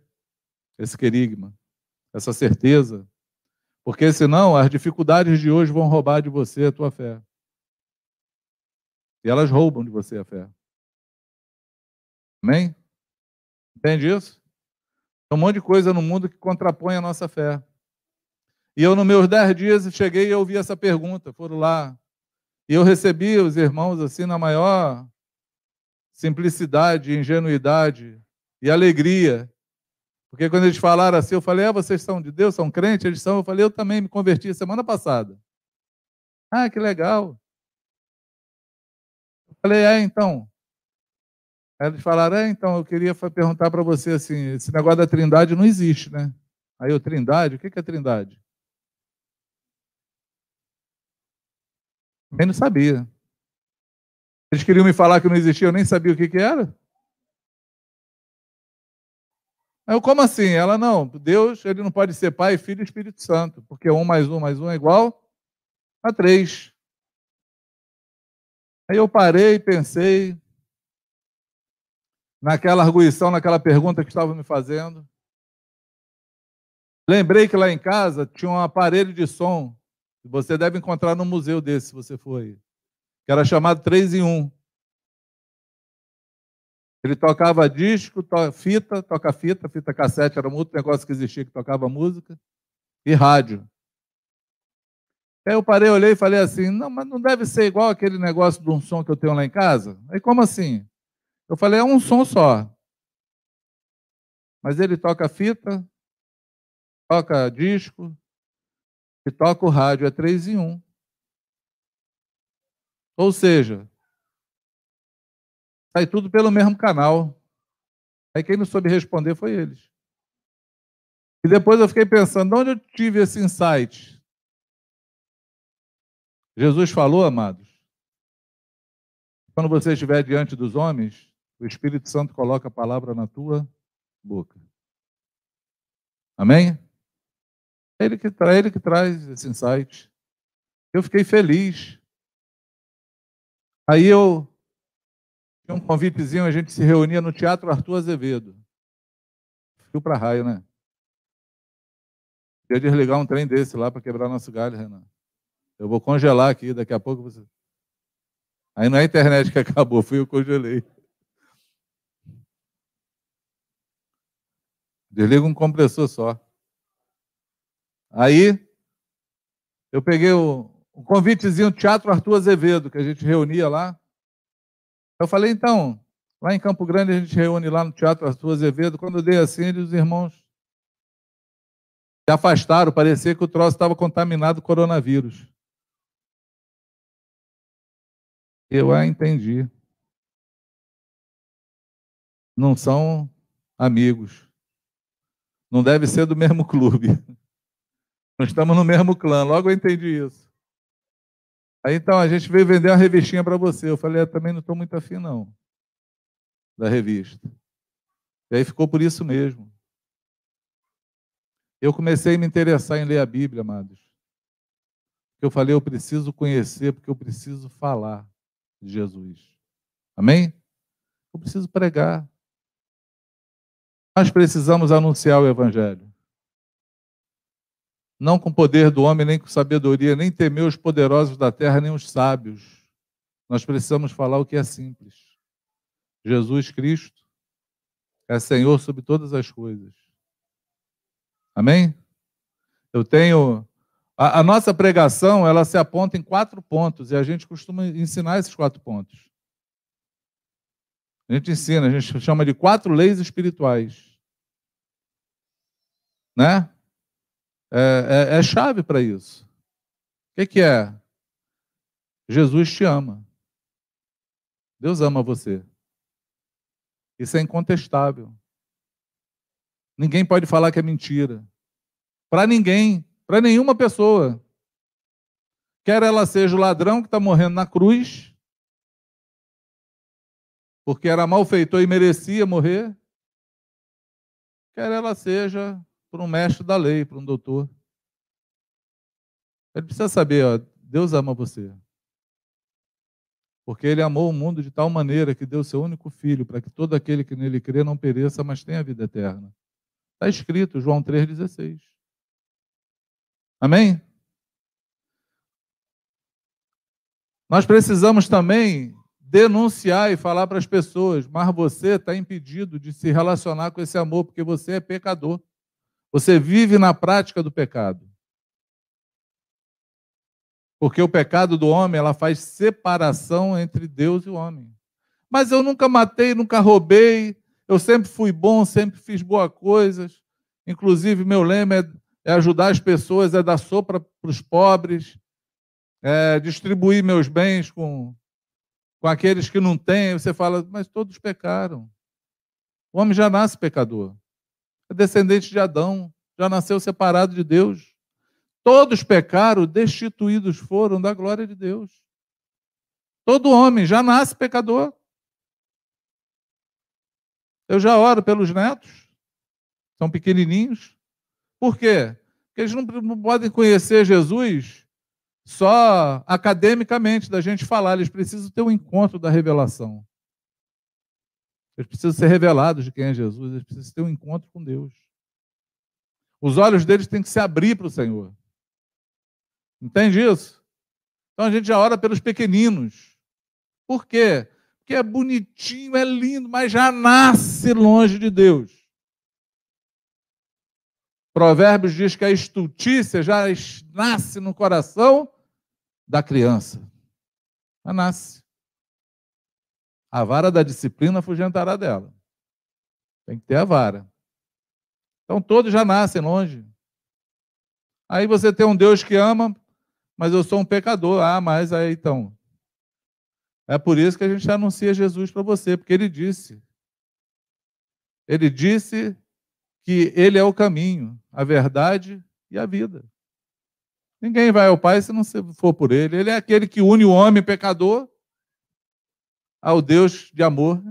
esse querigma, essa certeza, porque senão as dificuldades de hoje vão roubar de você a tua fé. E elas roubam de você a fé. Amém? Entende isso? Tem um monte de coisa no mundo que contrapõe a nossa fé. E eu, nos meus dez dias, cheguei e ouvi essa pergunta. Foram lá. E eu recebi os irmãos assim na maior simplicidade, ingenuidade e alegria. Porque quando eles falaram assim, eu falei, ah, vocês são de Deus, são crentes? Eles são. Eu falei, eu também me converti semana passada. Ah, que legal. Eu falei, é, então, eles falaram, é, então, eu queria perguntar para você assim, esse negócio da trindade não existe, né? Aí eu, trindade? O que é trindade? Eu não sabia. Eles queriam me falar que não existia, eu nem sabia o que, que era. Eu, como assim? Ela, não, Deus, ele não pode ser Pai, Filho e Espírito Santo, porque um mais um mais um é igual a três. Aí eu parei, pensei, naquela arguição, naquela pergunta que estava me fazendo. Lembrei que lá em casa tinha um aparelho de som, você deve encontrar no museu desse, se você for aí, que era chamado 3 em 1. Ele tocava disco, to fita, toca fita, fita cassete, era um outro negócio que existia que tocava música, e rádio. Aí eu parei, olhei e falei assim, não, mas não deve ser igual aquele negócio de um som que eu tenho lá em casa? Aí como assim? Eu falei, é um som só. Mas ele toca fita, toca disco e toca o rádio, é três em um. Ou seja, sai tudo pelo mesmo canal. Aí quem não soube responder foi eles. E depois eu fiquei pensando, de onde eu tive esse insight? Jesus falou, amados, quando você estiver diante dos homens, o Espírito Santo coloca a palavra na tua boca. Amém? É ele que, é ele que traz esse insight. Eu fiquei feliz. Aí eu tinha um convitezinho, a gente se reunia no Teatro Arthur Azevedo. Fio para raio, né? Ia desligar um trem desse lá para quebrar nosso galho, Renan. Eu vou congelar aqui, daqui a pouco você. Aí não é a internet que *laughs* acabou, fui eu que congelei. Desliga um compressor só. Aí, eu peguei o, o convitezinho Teatro Arthur Azevedo, que a gente reunia lá. Eu falei, então, lá em Campo Grande a gente reúne lá no Teatro Arthur Azevedo. Quando eu dei assim, os irmãos se afastaram, parecia que o troço estava contaminado com coronavírus. Eu a entendi. Não são amigos. Não deve ser do mesmo clube. *laughs* Nós estamos no mesmo clã. Logo eu entendi isso. Aí então a gente veio vender uma revistinha para você. Eu falei, eu também não estou muito afim, não, da revista. E aí ficou por isso mesmo. Eu comecei a me interessar em ler a Bíblia, amados. Eu falei, eu preciso conhecer, porque eu preciso falar de Jesus. Amém? Eu preciso pregar. Nós precisamos anunciar o Evangelho. Não com poder do homem, nem com sabedoria, nem temer os poderosos da terra, nem os sábios. Nós precisamos falar o que é simples. Jesus Cristo é Senhor sobre todas as coisas. Amém? Eu tenho. A, a, nossa pregação, ela se aponta em quatro pontos, e a gente costuma ensinar esses quatro pontos. A gente ensina, a gente chama de quatro leis espirituais né? É, é, é chave para isso. O que, que é? Jesus te ama. Deus ama você. Isso é incontestável. Ninguém pode falar que é mentira. Para ninguém, para nenhuma pessoa. Quer ela seja o ladrão que está morrendo na cruz, porque era malfeitor e merecia morrer, quer ela seja por um mestre da lei, por um doutor. Ele precisa saber, ó, Deus ama você. Porque ele amou o mundo de tal maneira que deu seu único filho, para que todo aquele que nele crê não pereça, mas tenha vida eterna. Está escrito, João 3,16. Amém? Nós precisamos também denunciar e falar para as pessoas, mas você está impedido de se relacionar com esse amor, porque você é pecador. Você vive na prática do pecado. Porque o pecado do homem, ela faz separação entre Deus e o homem. Mas eu nunca matei, nunca roubei, eu sempre fui bom, sempre fiz boas coisas. Inclusive, meu lema é, é ajudar as pessoas, é dar sopa para os pobres, é distribuir meus bens com, com aqueles que não têm. Você fala, mas todos pecaram. O homem já nasce pecador é descendente de Adão, já nasceu separado de Deus. Todos pecaram, destituídos foram da glória de Deus. Todo homem já nasce pecador. Eu já oro pelos netos, são pequenininhos. Por quê? Porque eles não podem conhecer Jesus só academicamente, da gente falar, eles precisam ter um encontro da revelação. Eles precisam ser revelados de quem é Jesus, eles precisam ter um encontro com Deus. Os olhos deles têm que se abrir para o Senhor. Entende isso? Então a gente já ora pelos pequeninos. Por quê? Porque é bonitinho, é lindo, mas já nasce longe de Deus. Provérbios diz que a estultícia já nasce no coração da criança. Já nasce. A vara da disciplina afugentará dela. Tem que ter a vara. Então todos já nascem longe. Aí você tem um Deus que ama, mas eu sou um pecador. Ah, mas aí então. É por isso que a gente anuncia Jesus para você, porque ele disse. Ele disse que ele é o caminho, a verdade e a vida. Ninguém vai ao Pai se não for por ele. Ele é aquele que une o homem pecador ao Deus de amor.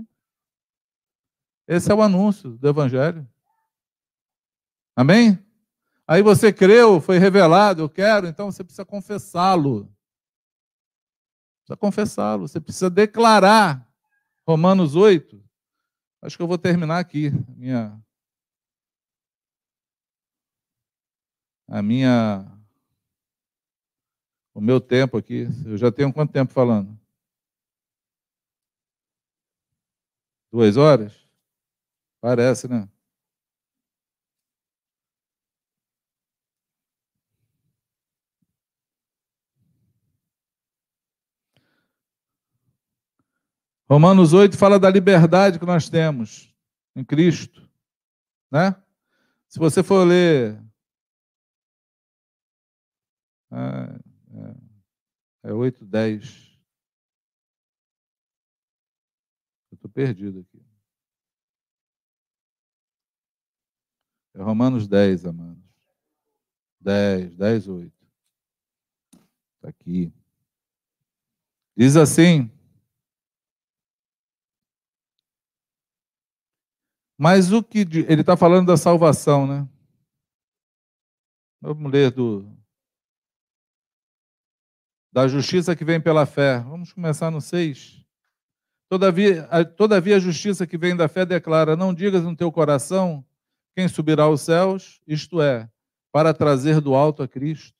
Esse é o anúncio do Evangelho. Amém? Aí você creu, foi revelado, eu quero, então você precisa confessá-lo. Precisa confessá-lo, você precisa declarar. Romanos 8. Acho que eu vou terminar aqui minha a minha o meu tempo aqui. Eu já tenho quanto tempo falando? Duas horas? Parece, né? Romanos 8 fala da liberdade que nós temos em Cristo, né? Se você for ler é, é 8, 10. Eu estou perdido aqui. É Romanos 10, amados. 10, 10, 8. Está aqui. Diz assim. Mas o que. Ele está falando da salvação, né? Vamos ler do. Da justiça que vem pela fé. Vamos começar no 6. Todavia, todavia a justiça que vem da fé declara: Não digas no teu coração quem subirá aos céus, isto é, para trazer do alto a Cristo.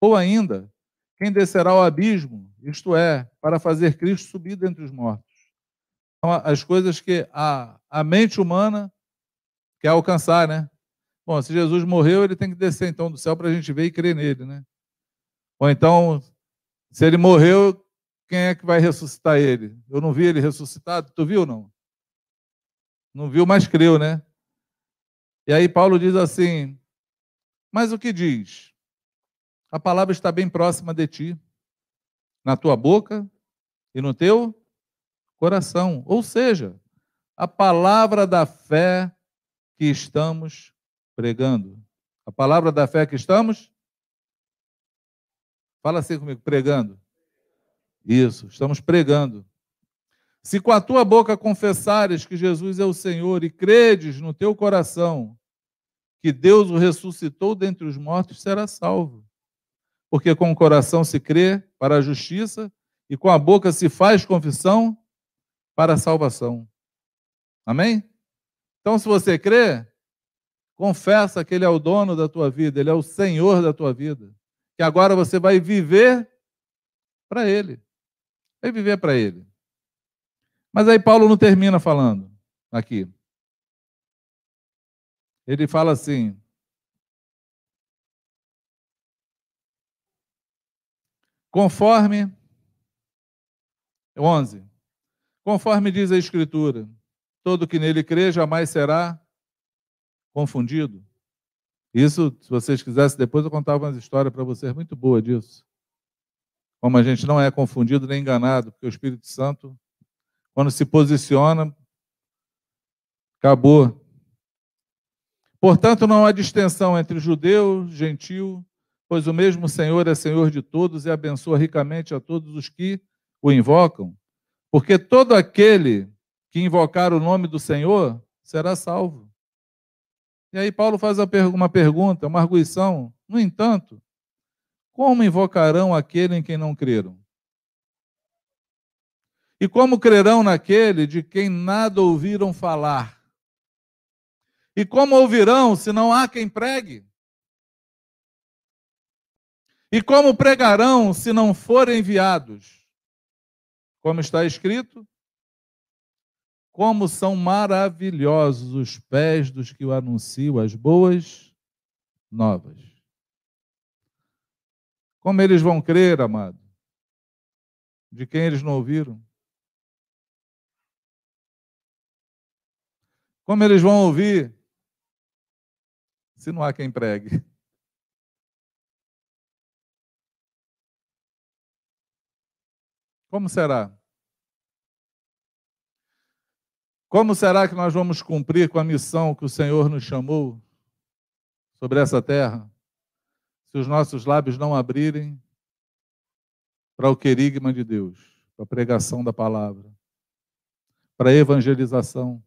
Ou ainda, quem descerá ao abismo, isto é, para fazer Cristo subir dentre os mortos. Então, as coisas que a, a mente humana quer alcançar, né? Bom, se Jesus morreu, ele tem que descer então do céu para a gente ver e crer nele, né? Ou então, se ele morreu, quem é que vai ressuscitar ele? Eu não vi ele ressuscitado, tu viu não? Não viu, mas creu, né? E aí Paulo diz assim: Mas o que diz? A palavra está bem próxima de ti, na tua boca e no teu coração. Ou seja, a palavra da fé que estamos pregando. A palavra da fé que estamos. Fala assim comigo, pregando. Isso, estamos pregando. Se com a tua boca confessares que Jesus é o Senhor e credes no teu coração que Deus o ressuscitou dentre os mortos, será salvo. Porque com o coração se crê para a justiça e com a boca se faz confissão para a salvação. Amém? Então, se você crê, confessa que Ele é o dono da tua vida, Ele é o Senhor da tua vida. Que agora você vai viver para Ele. Vai viver para Ele. Mas aí Paulo não termina falando aqui. Ele fala assim: conforme 11 Conforme diz a Escritura, todo que nele crê jamais será confundido. Isso, se vocês quisessem, depois eu contava uma história para vocês muito boa disso. Como a gente não é confundido nem enganado, porque o Espírito Santo, quando se posiciona, acabou. Portanto, não há distinção entre judeu, gentil, pois o mesmo Senhor é Senhor de todos e abençoa ricamente a todos os que o invocam. Porque todo aquele que invocar o nome do Senhor será salvo. E aí Paulo faz uma pergunta, uma arguição. No entanto, como invocarão aquele em quem não creram? E como crerão naquele de quem nada ouviram falar? E como ouvirão se não há quem pregue? E como pregarão se não forem enviados? Como está escrito? Como são maravilhosos os pés dos que o anunciam as boas novas. Como eles vão crer, amado? De quem eles não ouviram? Como eles vão ouvir se não há quem pregue? Como será? Como será que nós vamos cumprir com a missão que o Senhor nos chamou sobre essa terra? Se os nossos lábios não abrirem para o querigma de Deus, para a pregação da palavra, para a evangelização.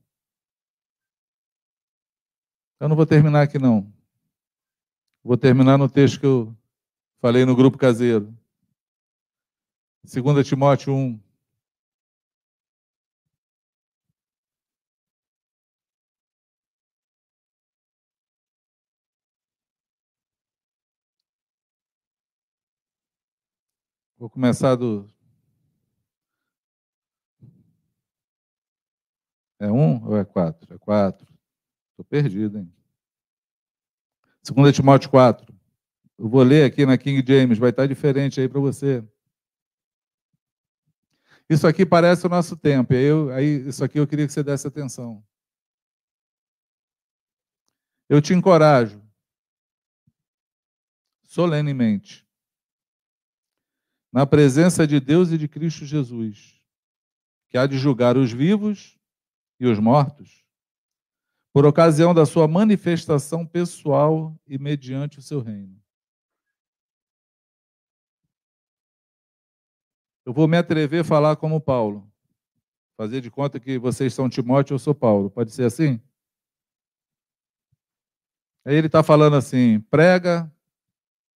Eu não vou terminar aqui, não. Vou terminar no texto que eu falei no grupo caseiro. 2 Timóteo 1. Vou começar do. É um ou é quatro? É quatro. Estou perdido, hein? 2 Timóteo 4. Eu vou ler aqui na King James, vai estar diferente aí para você. Isso aqui parece o nosso tempo. Eu, aí, isso aqui eu queria que você desse atenção. Eu te encorajo, solenemente, na presença de Deus e de Cristo Jesus, que há de julgar os vivos e os mortos, por ocasião da sua manifestação pessoal e mediante o seu reino. Eu vou me atrever a falar como Paulo. Fazer de conta que vocês são Timóteo, eu sou Paulo. Pode ser assim? Aí ele está falando assim: prega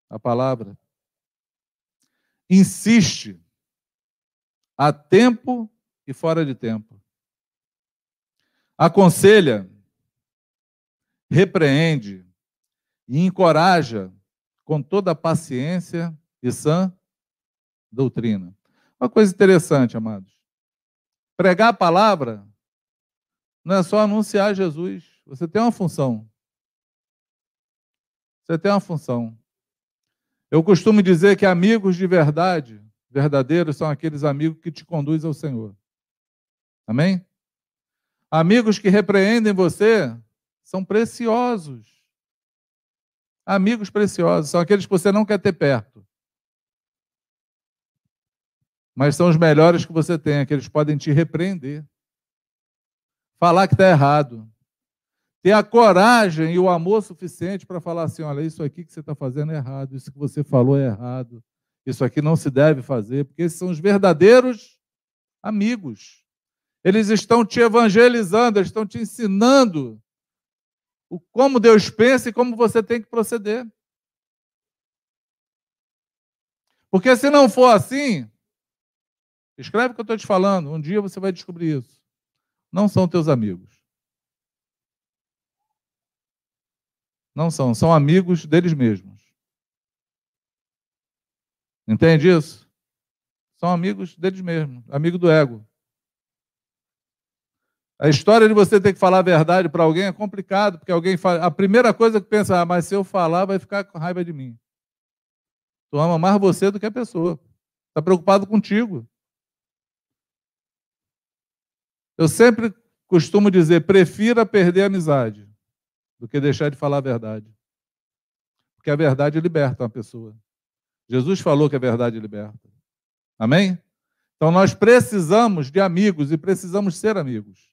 a palavra, insiste a tempo e fora de tempo, aconselha, repreende e encoraja com toda a paciência e sã doutrina. Uma coisa interessante, amados. Pregar a palavra não é só anunciar Jesus. Você tem uma função. Você tem uma função. Eu costumo dizer que amigos de verdade, verdadeiros, são aqueles amigos que te conduzem ao Senhor. Amém? Amigos que repreendem você são preciosos. Amigos preciosos são aqueles que você não quer ter perto mas são os melhores que você tem, aqueles que podem te repreender. Falar que está errado. Ter a coragem e o amor suficiente para falar assim: olha, isso aqui que você está fazendo é errado, isso que você falou é errado, isso aqui não se deve fazer, porque esses são os verdadeiros amigos. Eles estão te evangelizando, eles estão te ensinando o como Deus pensa e como você tem que proceder. Porque se não for assim, Escreve o que eu estou te falando. Um dia você vai descobrir isso. Não são teus amigos. Não são, são amigos deles mesmos. Entende isso? São amigos deles mesmos, amigo do ego. A história de você ter que falar a verdade para alguém é complicado, porque alguém fala, a primeira coisa que pensa, ah, mas se eu falar, vai ficar com raiva de mim. Tu ama mais você do que a pessoa. Está preocupado contigo. Eu sempre costumo dizer: prefira perder a amizade do que deixar de falar a verdade. Porque a verdade liberta uma pessoa. Jesus falou que a verdade liberta. Amém? Então nós precisamos de amigos e precisamos ser amigos.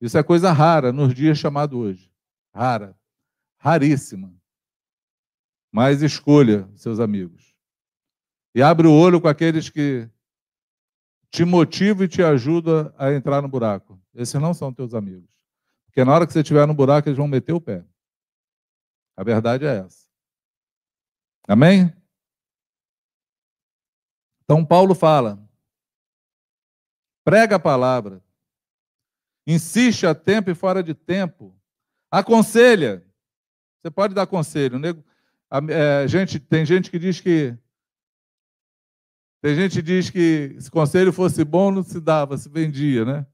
Isso é coisa rara nos dias chamados hoje. Rara. Raríssima. Mas escolha seus amigos. E abre o olho com aqueles que te motiva e te ajuda a entrar no buraco. Esses não são teus amigos. Porque na hora que você estiver no buraco, eles vão meter o pé. A verdade é essa. Amém? Então, Paulo fala: prega a palavra, insiste a tempo e fora de tempo, aconselha. Você pode dar conselho. É, gente, tem gente que diz que tem gente que diz que se conselho fosse bom, não se dava, se vendia, né?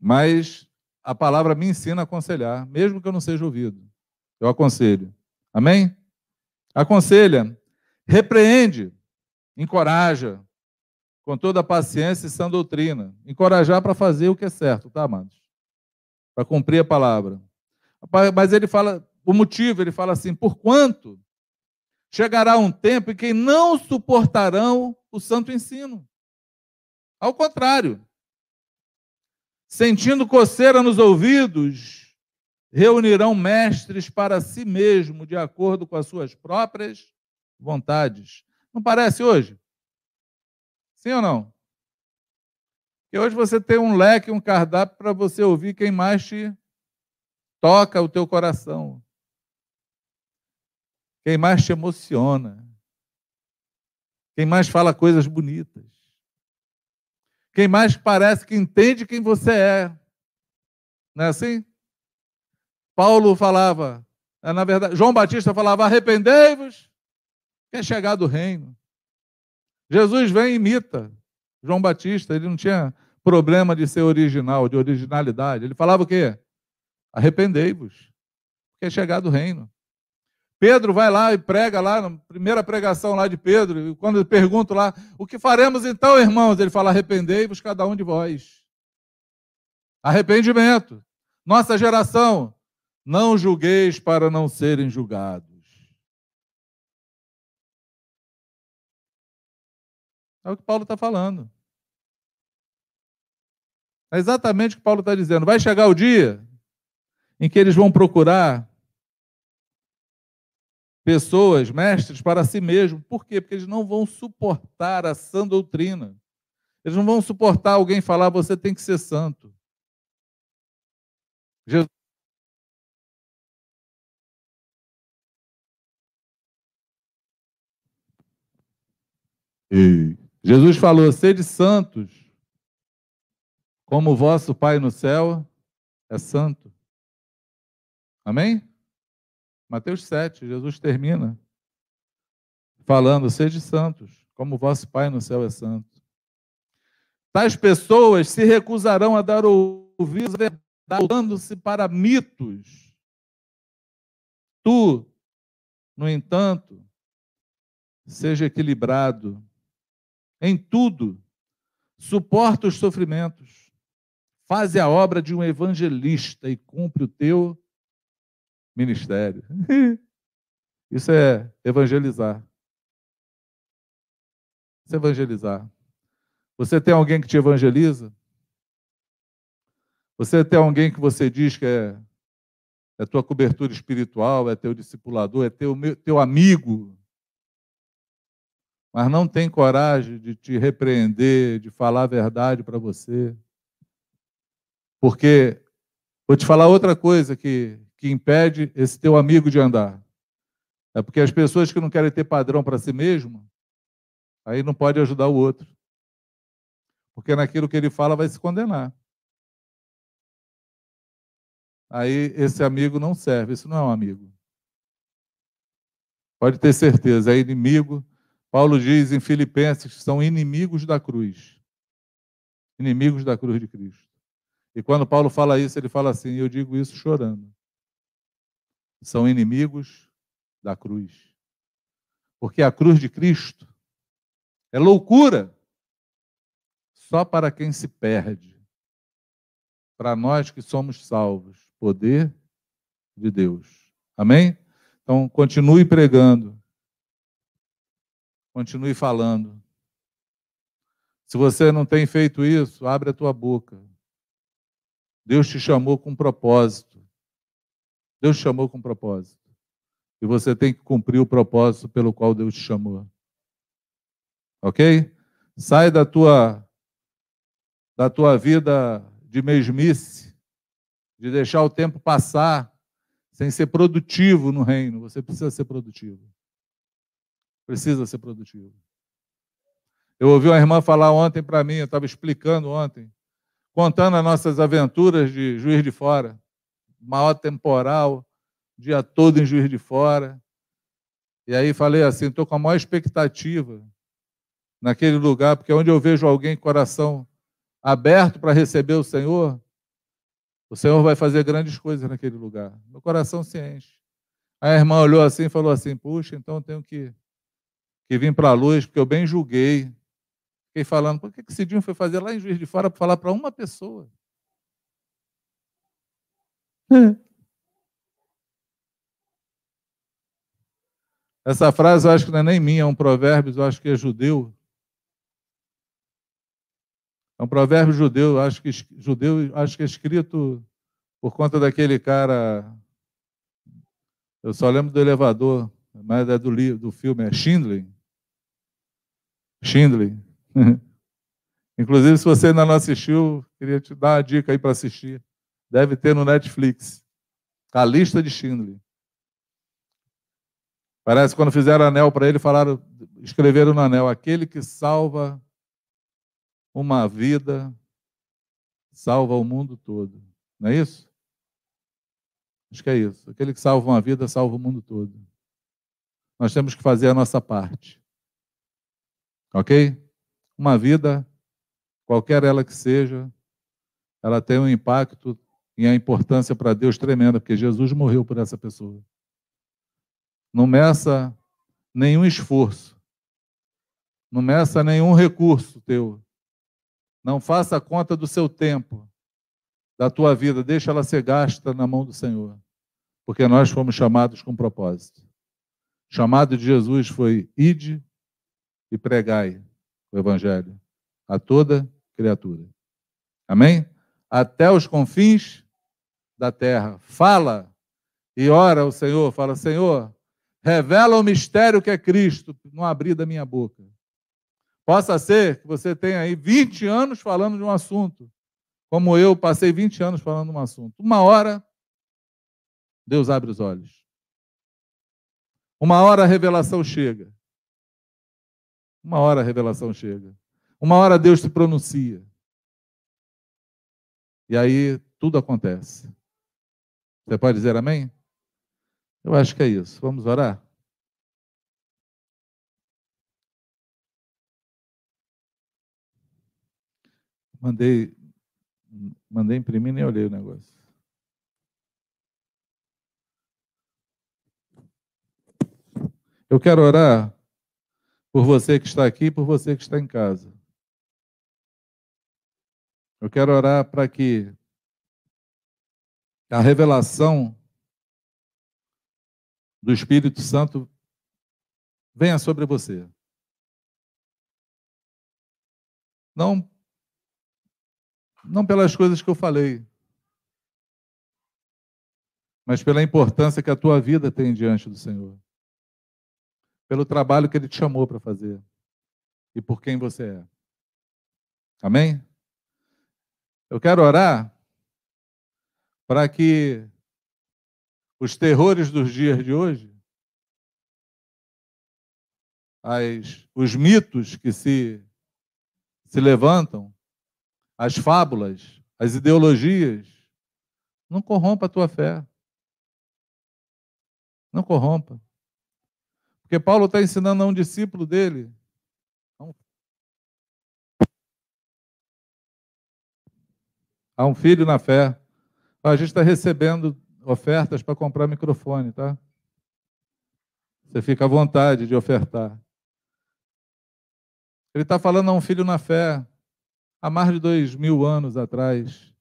Mas a palavra me ensina a aconselhar, mesmo que eu não seja ouvido. Eu aconselho. Amém? Aconselha, repreende, encoraja, com toda a paciência e sã doutrina. Encorajar para fazer o que é certo, tá, amados? Para cumprir a palavra. Mas ele fala, o motivo, ele fala assim, por quanto chegará um tempo em que não suportarão o santo ensino. Ao contrário, sentindo coceira nos ouvidos, reunirão mestres para si mesmo, de acordo com as suas próprias vontades. Não parece hoje? Sim ou não? Que hoje você tem um leque, um cardápio para você ouvir quem mais te toca o teu coração. Quem mais te emociona. Quem mais fala coisas bonitas. Quem mais parece que entende quem você é. Não é assim? Paulo falava, é, na verdade, João Batista falava: arrependei-vos Quer chegar do reino. Jesus vem e imita João Batista, ele não tinha problema de ser original, de originalidade. Ele falava o quê? Arrependei-vos, quer chegar do reino. Pedro vai lá e prega lá, na primeira pregação lá de Pedro, e quando eu pergunto lá, o que faremos então, irmãos? Ele fala, arrependei-vos cada um de vós. Arrependimento. Nossa geração, não julgueis para não serem julgados. É o que Paulo está falando. É exatamente o que Paulo está dizendo. Vai chegar o dia em que eles vão procurar pessoas, mestres, para si mesmo. Por quê? Porque eles não vão suportar a sã doutrina. Eles não vão suportar alguém falar, você tem que ser santo. Jesus Jesus falou: sede santos, como o vosso Pai no céu é santo. Amém? Mateus 7, Jesus termina falando: sede santos, como vosso Pai no céu é santo. Tais pessoas se recusarão a dar ouvidos dando-se para mitos. Tu, no entanto, seja equilibrado em tudo, suporta os sofrimentos, faze a obra de um evangelista e cumpre o teu ministério. *laughs* Isso é evangelizar. Isso é evangelizar. Você tem alguém que te evangeliza? Você tem alguém que você diz que é, é tua cobertura espiritual, é teu discipulador, é teu, teu amigo, mas não tem coragem de te repreender, de falar a verdade para você. Porque, vou te falar outra coisa que, que impede esse teu amigo de andar. É porque as pessoas que não querem ter padrão para si mesmo, aí não pode ajudar o outro. Porque naquilo que ele fala vai se condenar aí esse amigo não serve. Isso não é um amigo. Pode ter certeza, é inimigo. Paulo diz em Filipenses que são inimigos da cruz. Inimigos da cruz de Cristo. E quando Paulo fala isso, ele fala assim: eu digo isso chorando. São inimigos da cruz. Porque a cruz de Cristo é loucura só para quem se perde. Para nós que somos salvos, poder de Deus. Amém? Então, continue pregando. Continue falando. Se você não tem feito isso, abre a tua boca. Deus te chamou com um propósito. Deus chamou com propósito. E você tem que cumprir o propósito pelo qual Deus te chamou. Ok? Sai da tua da tua vida de mesmice de deixar o tempo passar sem ser produtivo no reino. Você precisa ser produtivo. Precisa ser produtivo. Eu ouvi uma irmã falar ontem para mim, eu estava explicando ontem, contando as nossas aventuras de Juiz de Fora, maior temporal, dia todo em Juiz de Fora. E aí falei assim, estou com a maior expectativa naquele lugar, porque é onde eu vejo alguém coração aberto para receber o Senhor, o Senhor vai fazer grandes coisas naquele lugar. Meu coração se enche. A irmã olhou assim e falou assim: Puxa, então eu tenho que, que vir para a luz, porque eu bem julguei. Fiquei falando, por que esse dia foi fazer lá em Juiz de Fora para falar para uma pessoa? Essa frase eu acho que não é nem minha, é um provérbio, eu acho que é judeu. É um provérbio judeu, acho que judeu, acho que é escrito por conta daquele cara. Eu só lembro do elevador, mas é do, do filme, é Schindler. Schindler. *laughs* Inclusive, se você ainda não assistiu, queria te dar uma dica aí para assistir. Deve ter no Netflix. A lista de Schindler. Parece que quando fizeram anel para ele, falaram, escreveram no anel, aquele que salva uma vida salva o mundo todo. Não é isso? Acho que é isso. Aquele que salva uma vida salva o mundo todo. Nós temos que fazer a nossa parte. Ok? Uma vida, qualquer ela que seja, ela tem um impacto e a importância para Deus tremenda, porque Jesus morreu por essa pessoa. Não meça nenhum esforço, não meça nenhum recurso teu, não faça conta do seu tempo, da tua vida, deixa ela ser gasta na mão do Senhor, porque nós fomos chamados com propósito. O chamado de Jesus foi: ide e pregai o Evangelho a toda criatura. Amém? Até os confins da terra. Fala e ora ao Senhor, fala: Senhor, revela o mistério que é Cristo no abrir da minha boca. Possa ser que você tenha aí 20 anos falando de um assunto, como eu passei 20 anos falando de um assunto. Uma hora, Deus abre os olhos. Uma hora a revelação chega. Uma hora a revelação chega. Uma hora Deus se pronuncia. E aí tudo acontece. Você pode dizer amém? Eu acho que é isso. Vamos orar? Mandei, mandei imprimir nem olhei o negócio. Eu quero orar por você que está aqui e por você que está em casa. Eu quero orar para que a revelação do Espírito Santo venha sobre você. Não não pelas coisas que eu falei, mas pela importância que a tua vida tem diante do Senhor. Pelo trabalho que ele te chamou para fazer e por quem você é. Amém? Eu quero orar para que os terrores dos dias de hoje, as, os mitos que se, se levantam, as fábulas, as ideologias, não corrompa a tua fé. Não corrompa. Porque Paulo está ensinando a um discípulo dele. A um filho na fé. A gente está recebendo ofertas para comprar microfone, tá? Você fica à vontade de ofertar. Ele está falando a um filho na fé, há mais de dois mil anos atrás.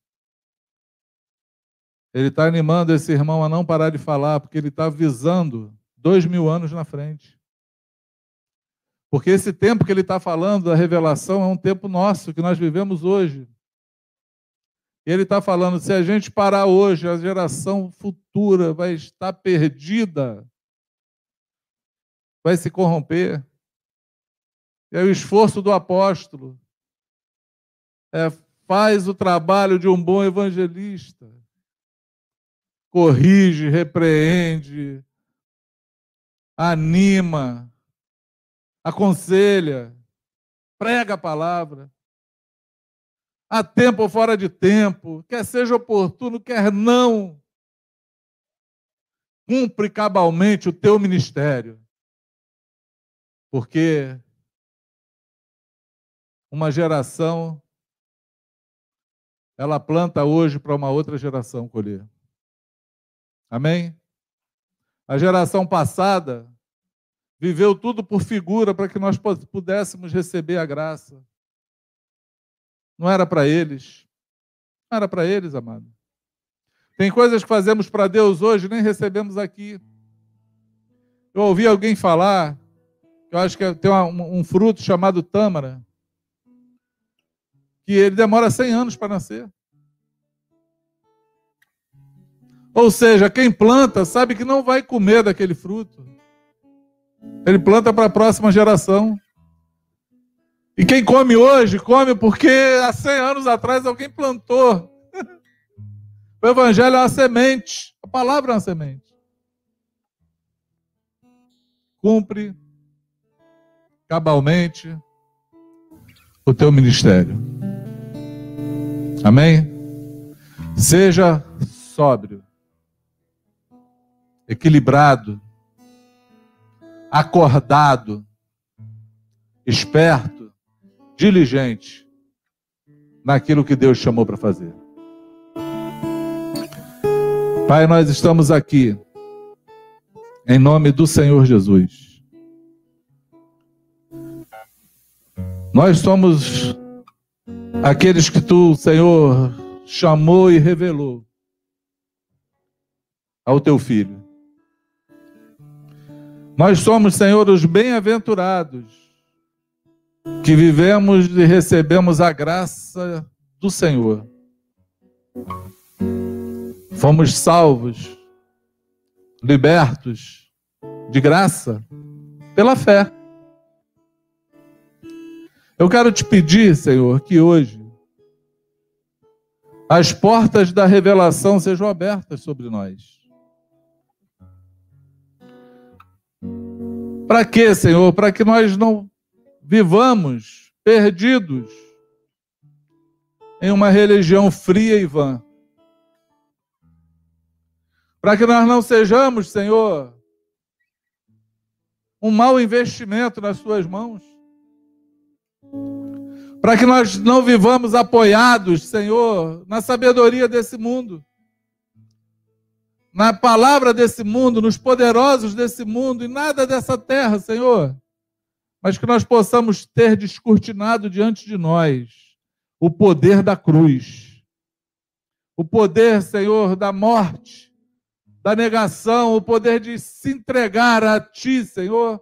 Ele está animando esse irmão a não parar de falar, porque ele está visando dois mil anos na frente. Porque esse tempo que ele está falando da revelação é um tempo nosso, que nós vivemos hoje. Ele está falando: se a gente parar hoje, a geração futura vai estar perdida, vai se corromper. E aí o esforço do apóstolo é, faz o trabalho de um bom evangelista. Corrige, repreende, anima, aconselha, prega a palavra a tempo ou fora de tempo, quer seja oportuno, quer não. Cumpre cabalmente o teu ministério. Porque uma geração ela planta hoje para uma outra geração colher. Amém? A geração passada viveu tudo por figura para que nós pudéssemos receber a graça. Não era para eles. Não era para eles, amado. Tem coisas que fazemos para Deus hoje nem recebemos aqui. Eu ouvi alguém falar, eu acho que tem um, um fruto chamado tâmara, que ele demora 100 anos para nascer. Ou seja, quem planta sabe que não vai comer daquele fruto. Ele planta para a próxima geração. E quem come hoje, come porque há 100 anos atrás alguém plantou. *laughs* O Evangelho é uma semente, a palavra é uma semente. Cumpre cabalmente o teu ministério. Amém? Seja sóbrio, equilibrado, acordado, esperto, diligente naquilo que Deus chamou para fazer. Pai, nós estamos aqui em nome do Senhor Jesus. Nós somos aqueles que tu, Senhor, chamou e revelou ao teu filho. Nós somos, Senhor, os bem-aventurados que vivemos e recebemos a graça do Senhor. Fomos salvos, libertos de graça pela fé. Eu quero te pedir, Senhor, que hoje as portas da revelação sejam abertas sobre nós. Para quê, Senhor? Para que nós não vivamos perdidos em uma religião fria e vã. Para que nós não sejamos, Senhor, um mau investimento nas Suas mãos. Para que nós não vivamos apoiados, Senhor, na sabedoria desse mundo, na palavra desse mundo, nos poderosos desse mundo e nada dessa terra, Senhor. Mas que nós possamos ter descortinado diante de nós o poder da cruz, o poder, Senhor, da morte, da negação, o poder de se entregar a Ti, Senhor,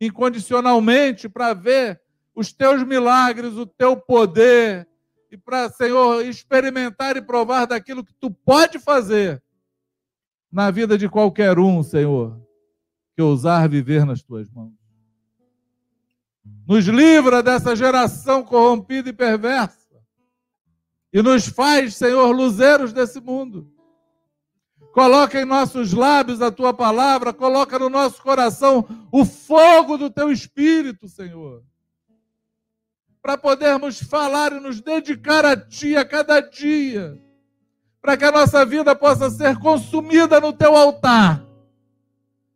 incondicionalmente, para ver os Teus milagres, o Teu poder, e para, Senhor, experimentar e provar daquilo que Tu pode fazer na vida de qualquer um, Senhor, que ousar viver nas Tuas mãos. Nos livra dessa geração corrompida e perversa. E nos faz, Senhor, luzeiros desse mundo Coloca em nossos lábios a tua palavra, coloca no nosso coração o fogo do teu espírito, Senhor. Para podermos falar e nos dedicar a ti a cada dia. Para que a nossa vida possa ser consumida no teu altar.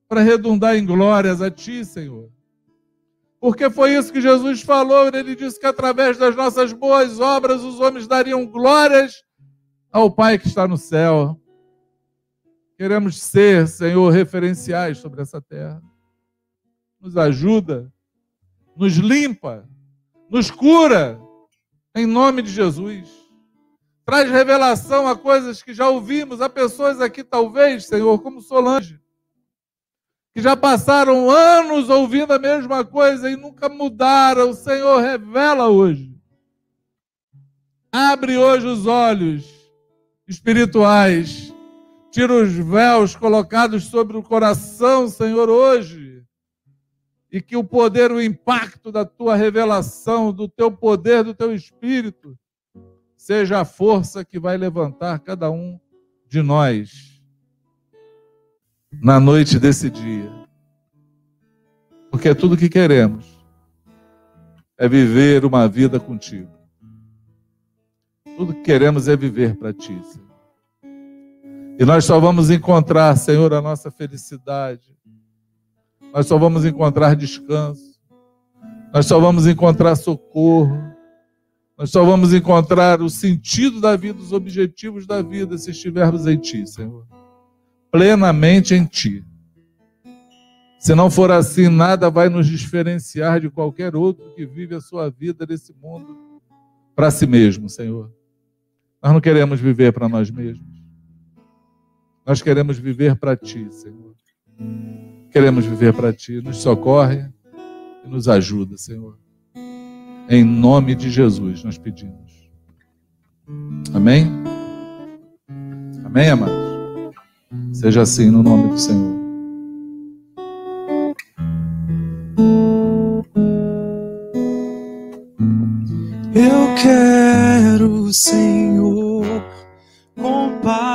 Para redundar em glórias a ti, Senhor. Porque foi isso que Jesus falou, ele disse que através das nossas boas obras os homens dariam glórias ao Pai que está no céu. Queremos ser, Senhor, referenciais sobre essa terra. Nos ajuda, nos limpa, nos cura, em nome de Jesus. Traz revelação a coisas que já ouvimos, a pessoas aqui, talvez, Senhor, como Solange, que já passaram anos ouvindo a mesma coisa e nunca mudaram. O Senhor revela hoje. Abre hoje os olhos espirituais Tira os véus colocados sobre o coração, Senhor, hoje. E que o poder, o impacto da tua revelação, do teu poder, do teu espírito, seja a força que vai levantar cada um de nós na noite desse dia. Porque é tudo que queremos é viver uma vida contigo. Tudo que queremos é viver para ti, Senhor. E nós só vamos encontrar, Senhor, a nossa felicidade. Nós só vamos encontrar descanso. Nós só vamos encontrar socorro. Nós só vamos encontrar o sentido da vida, os objetivos da vida, se estivermos em Ti, Senhor. Plenamente em Ti. Se não for assim, nada vai nos diferenciar de qualquer outro que vive a sua vida nesse mundo para si mesmo, Senhor. Nós não queremos viver para nós mesmos. Nós queremos viver para Ti, Senhor. Queremos viver para Ti. Nos socorre e nos ajuda, Senhor. Em nome de Jesus nós pedimos. Amém? Amém, amados? Seja assim no nome do Senhor. Eu quero, Senhor, compartilhar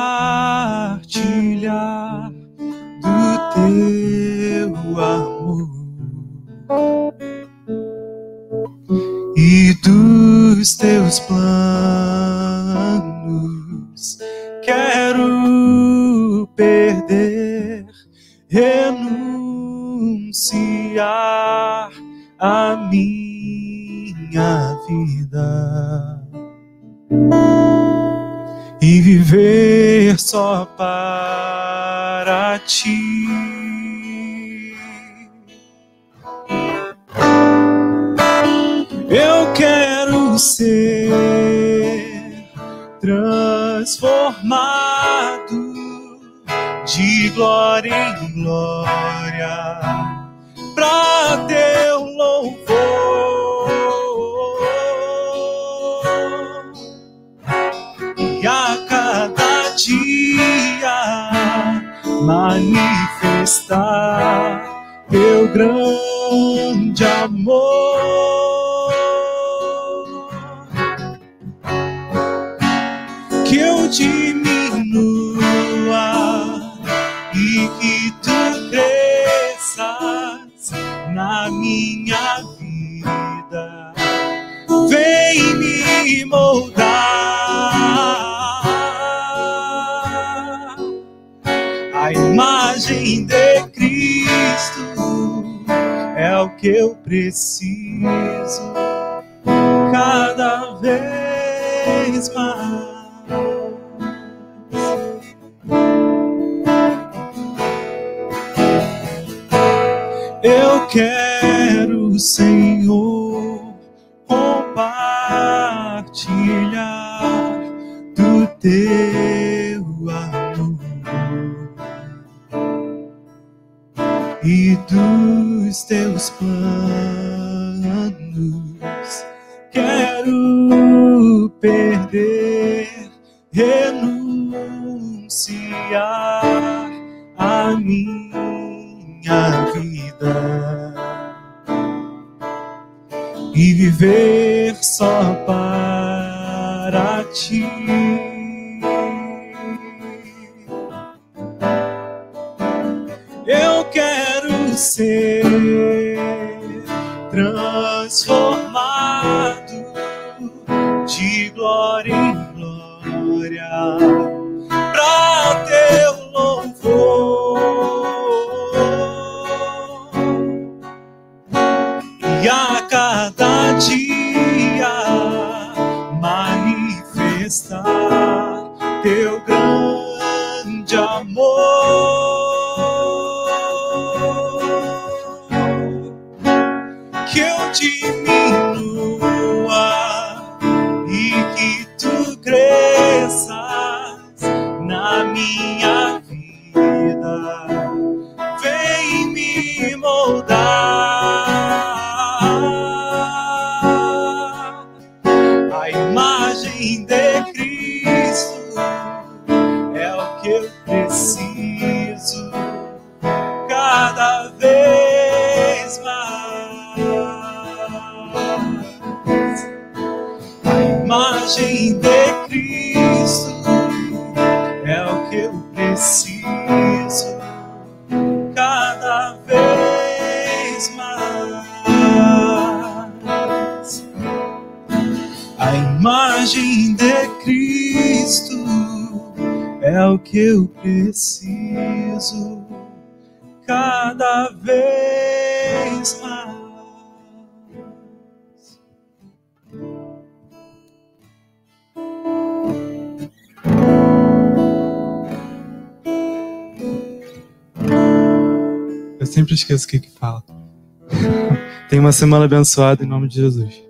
do teu amor e dos teus planos. Renunciar a minha vida e viver só para ti. Eu quero ser transformado de glória em glória para teu louvor. E a cada dia manifestar teu grande amor. Na minha vida. Vem me moldar a imagem de Cristo é o que eu preciso cada vez mais. Eu quero, Senhor, compartilhar do teu amor e dos teus planos. Quero perder, renunciar a minha vida e viver só para ti. Eu quero ser preciso cada vez mais. Eu sempre esqueço o que que fala. *laughs* Tenha uma semana abençoada em nome de Jesus.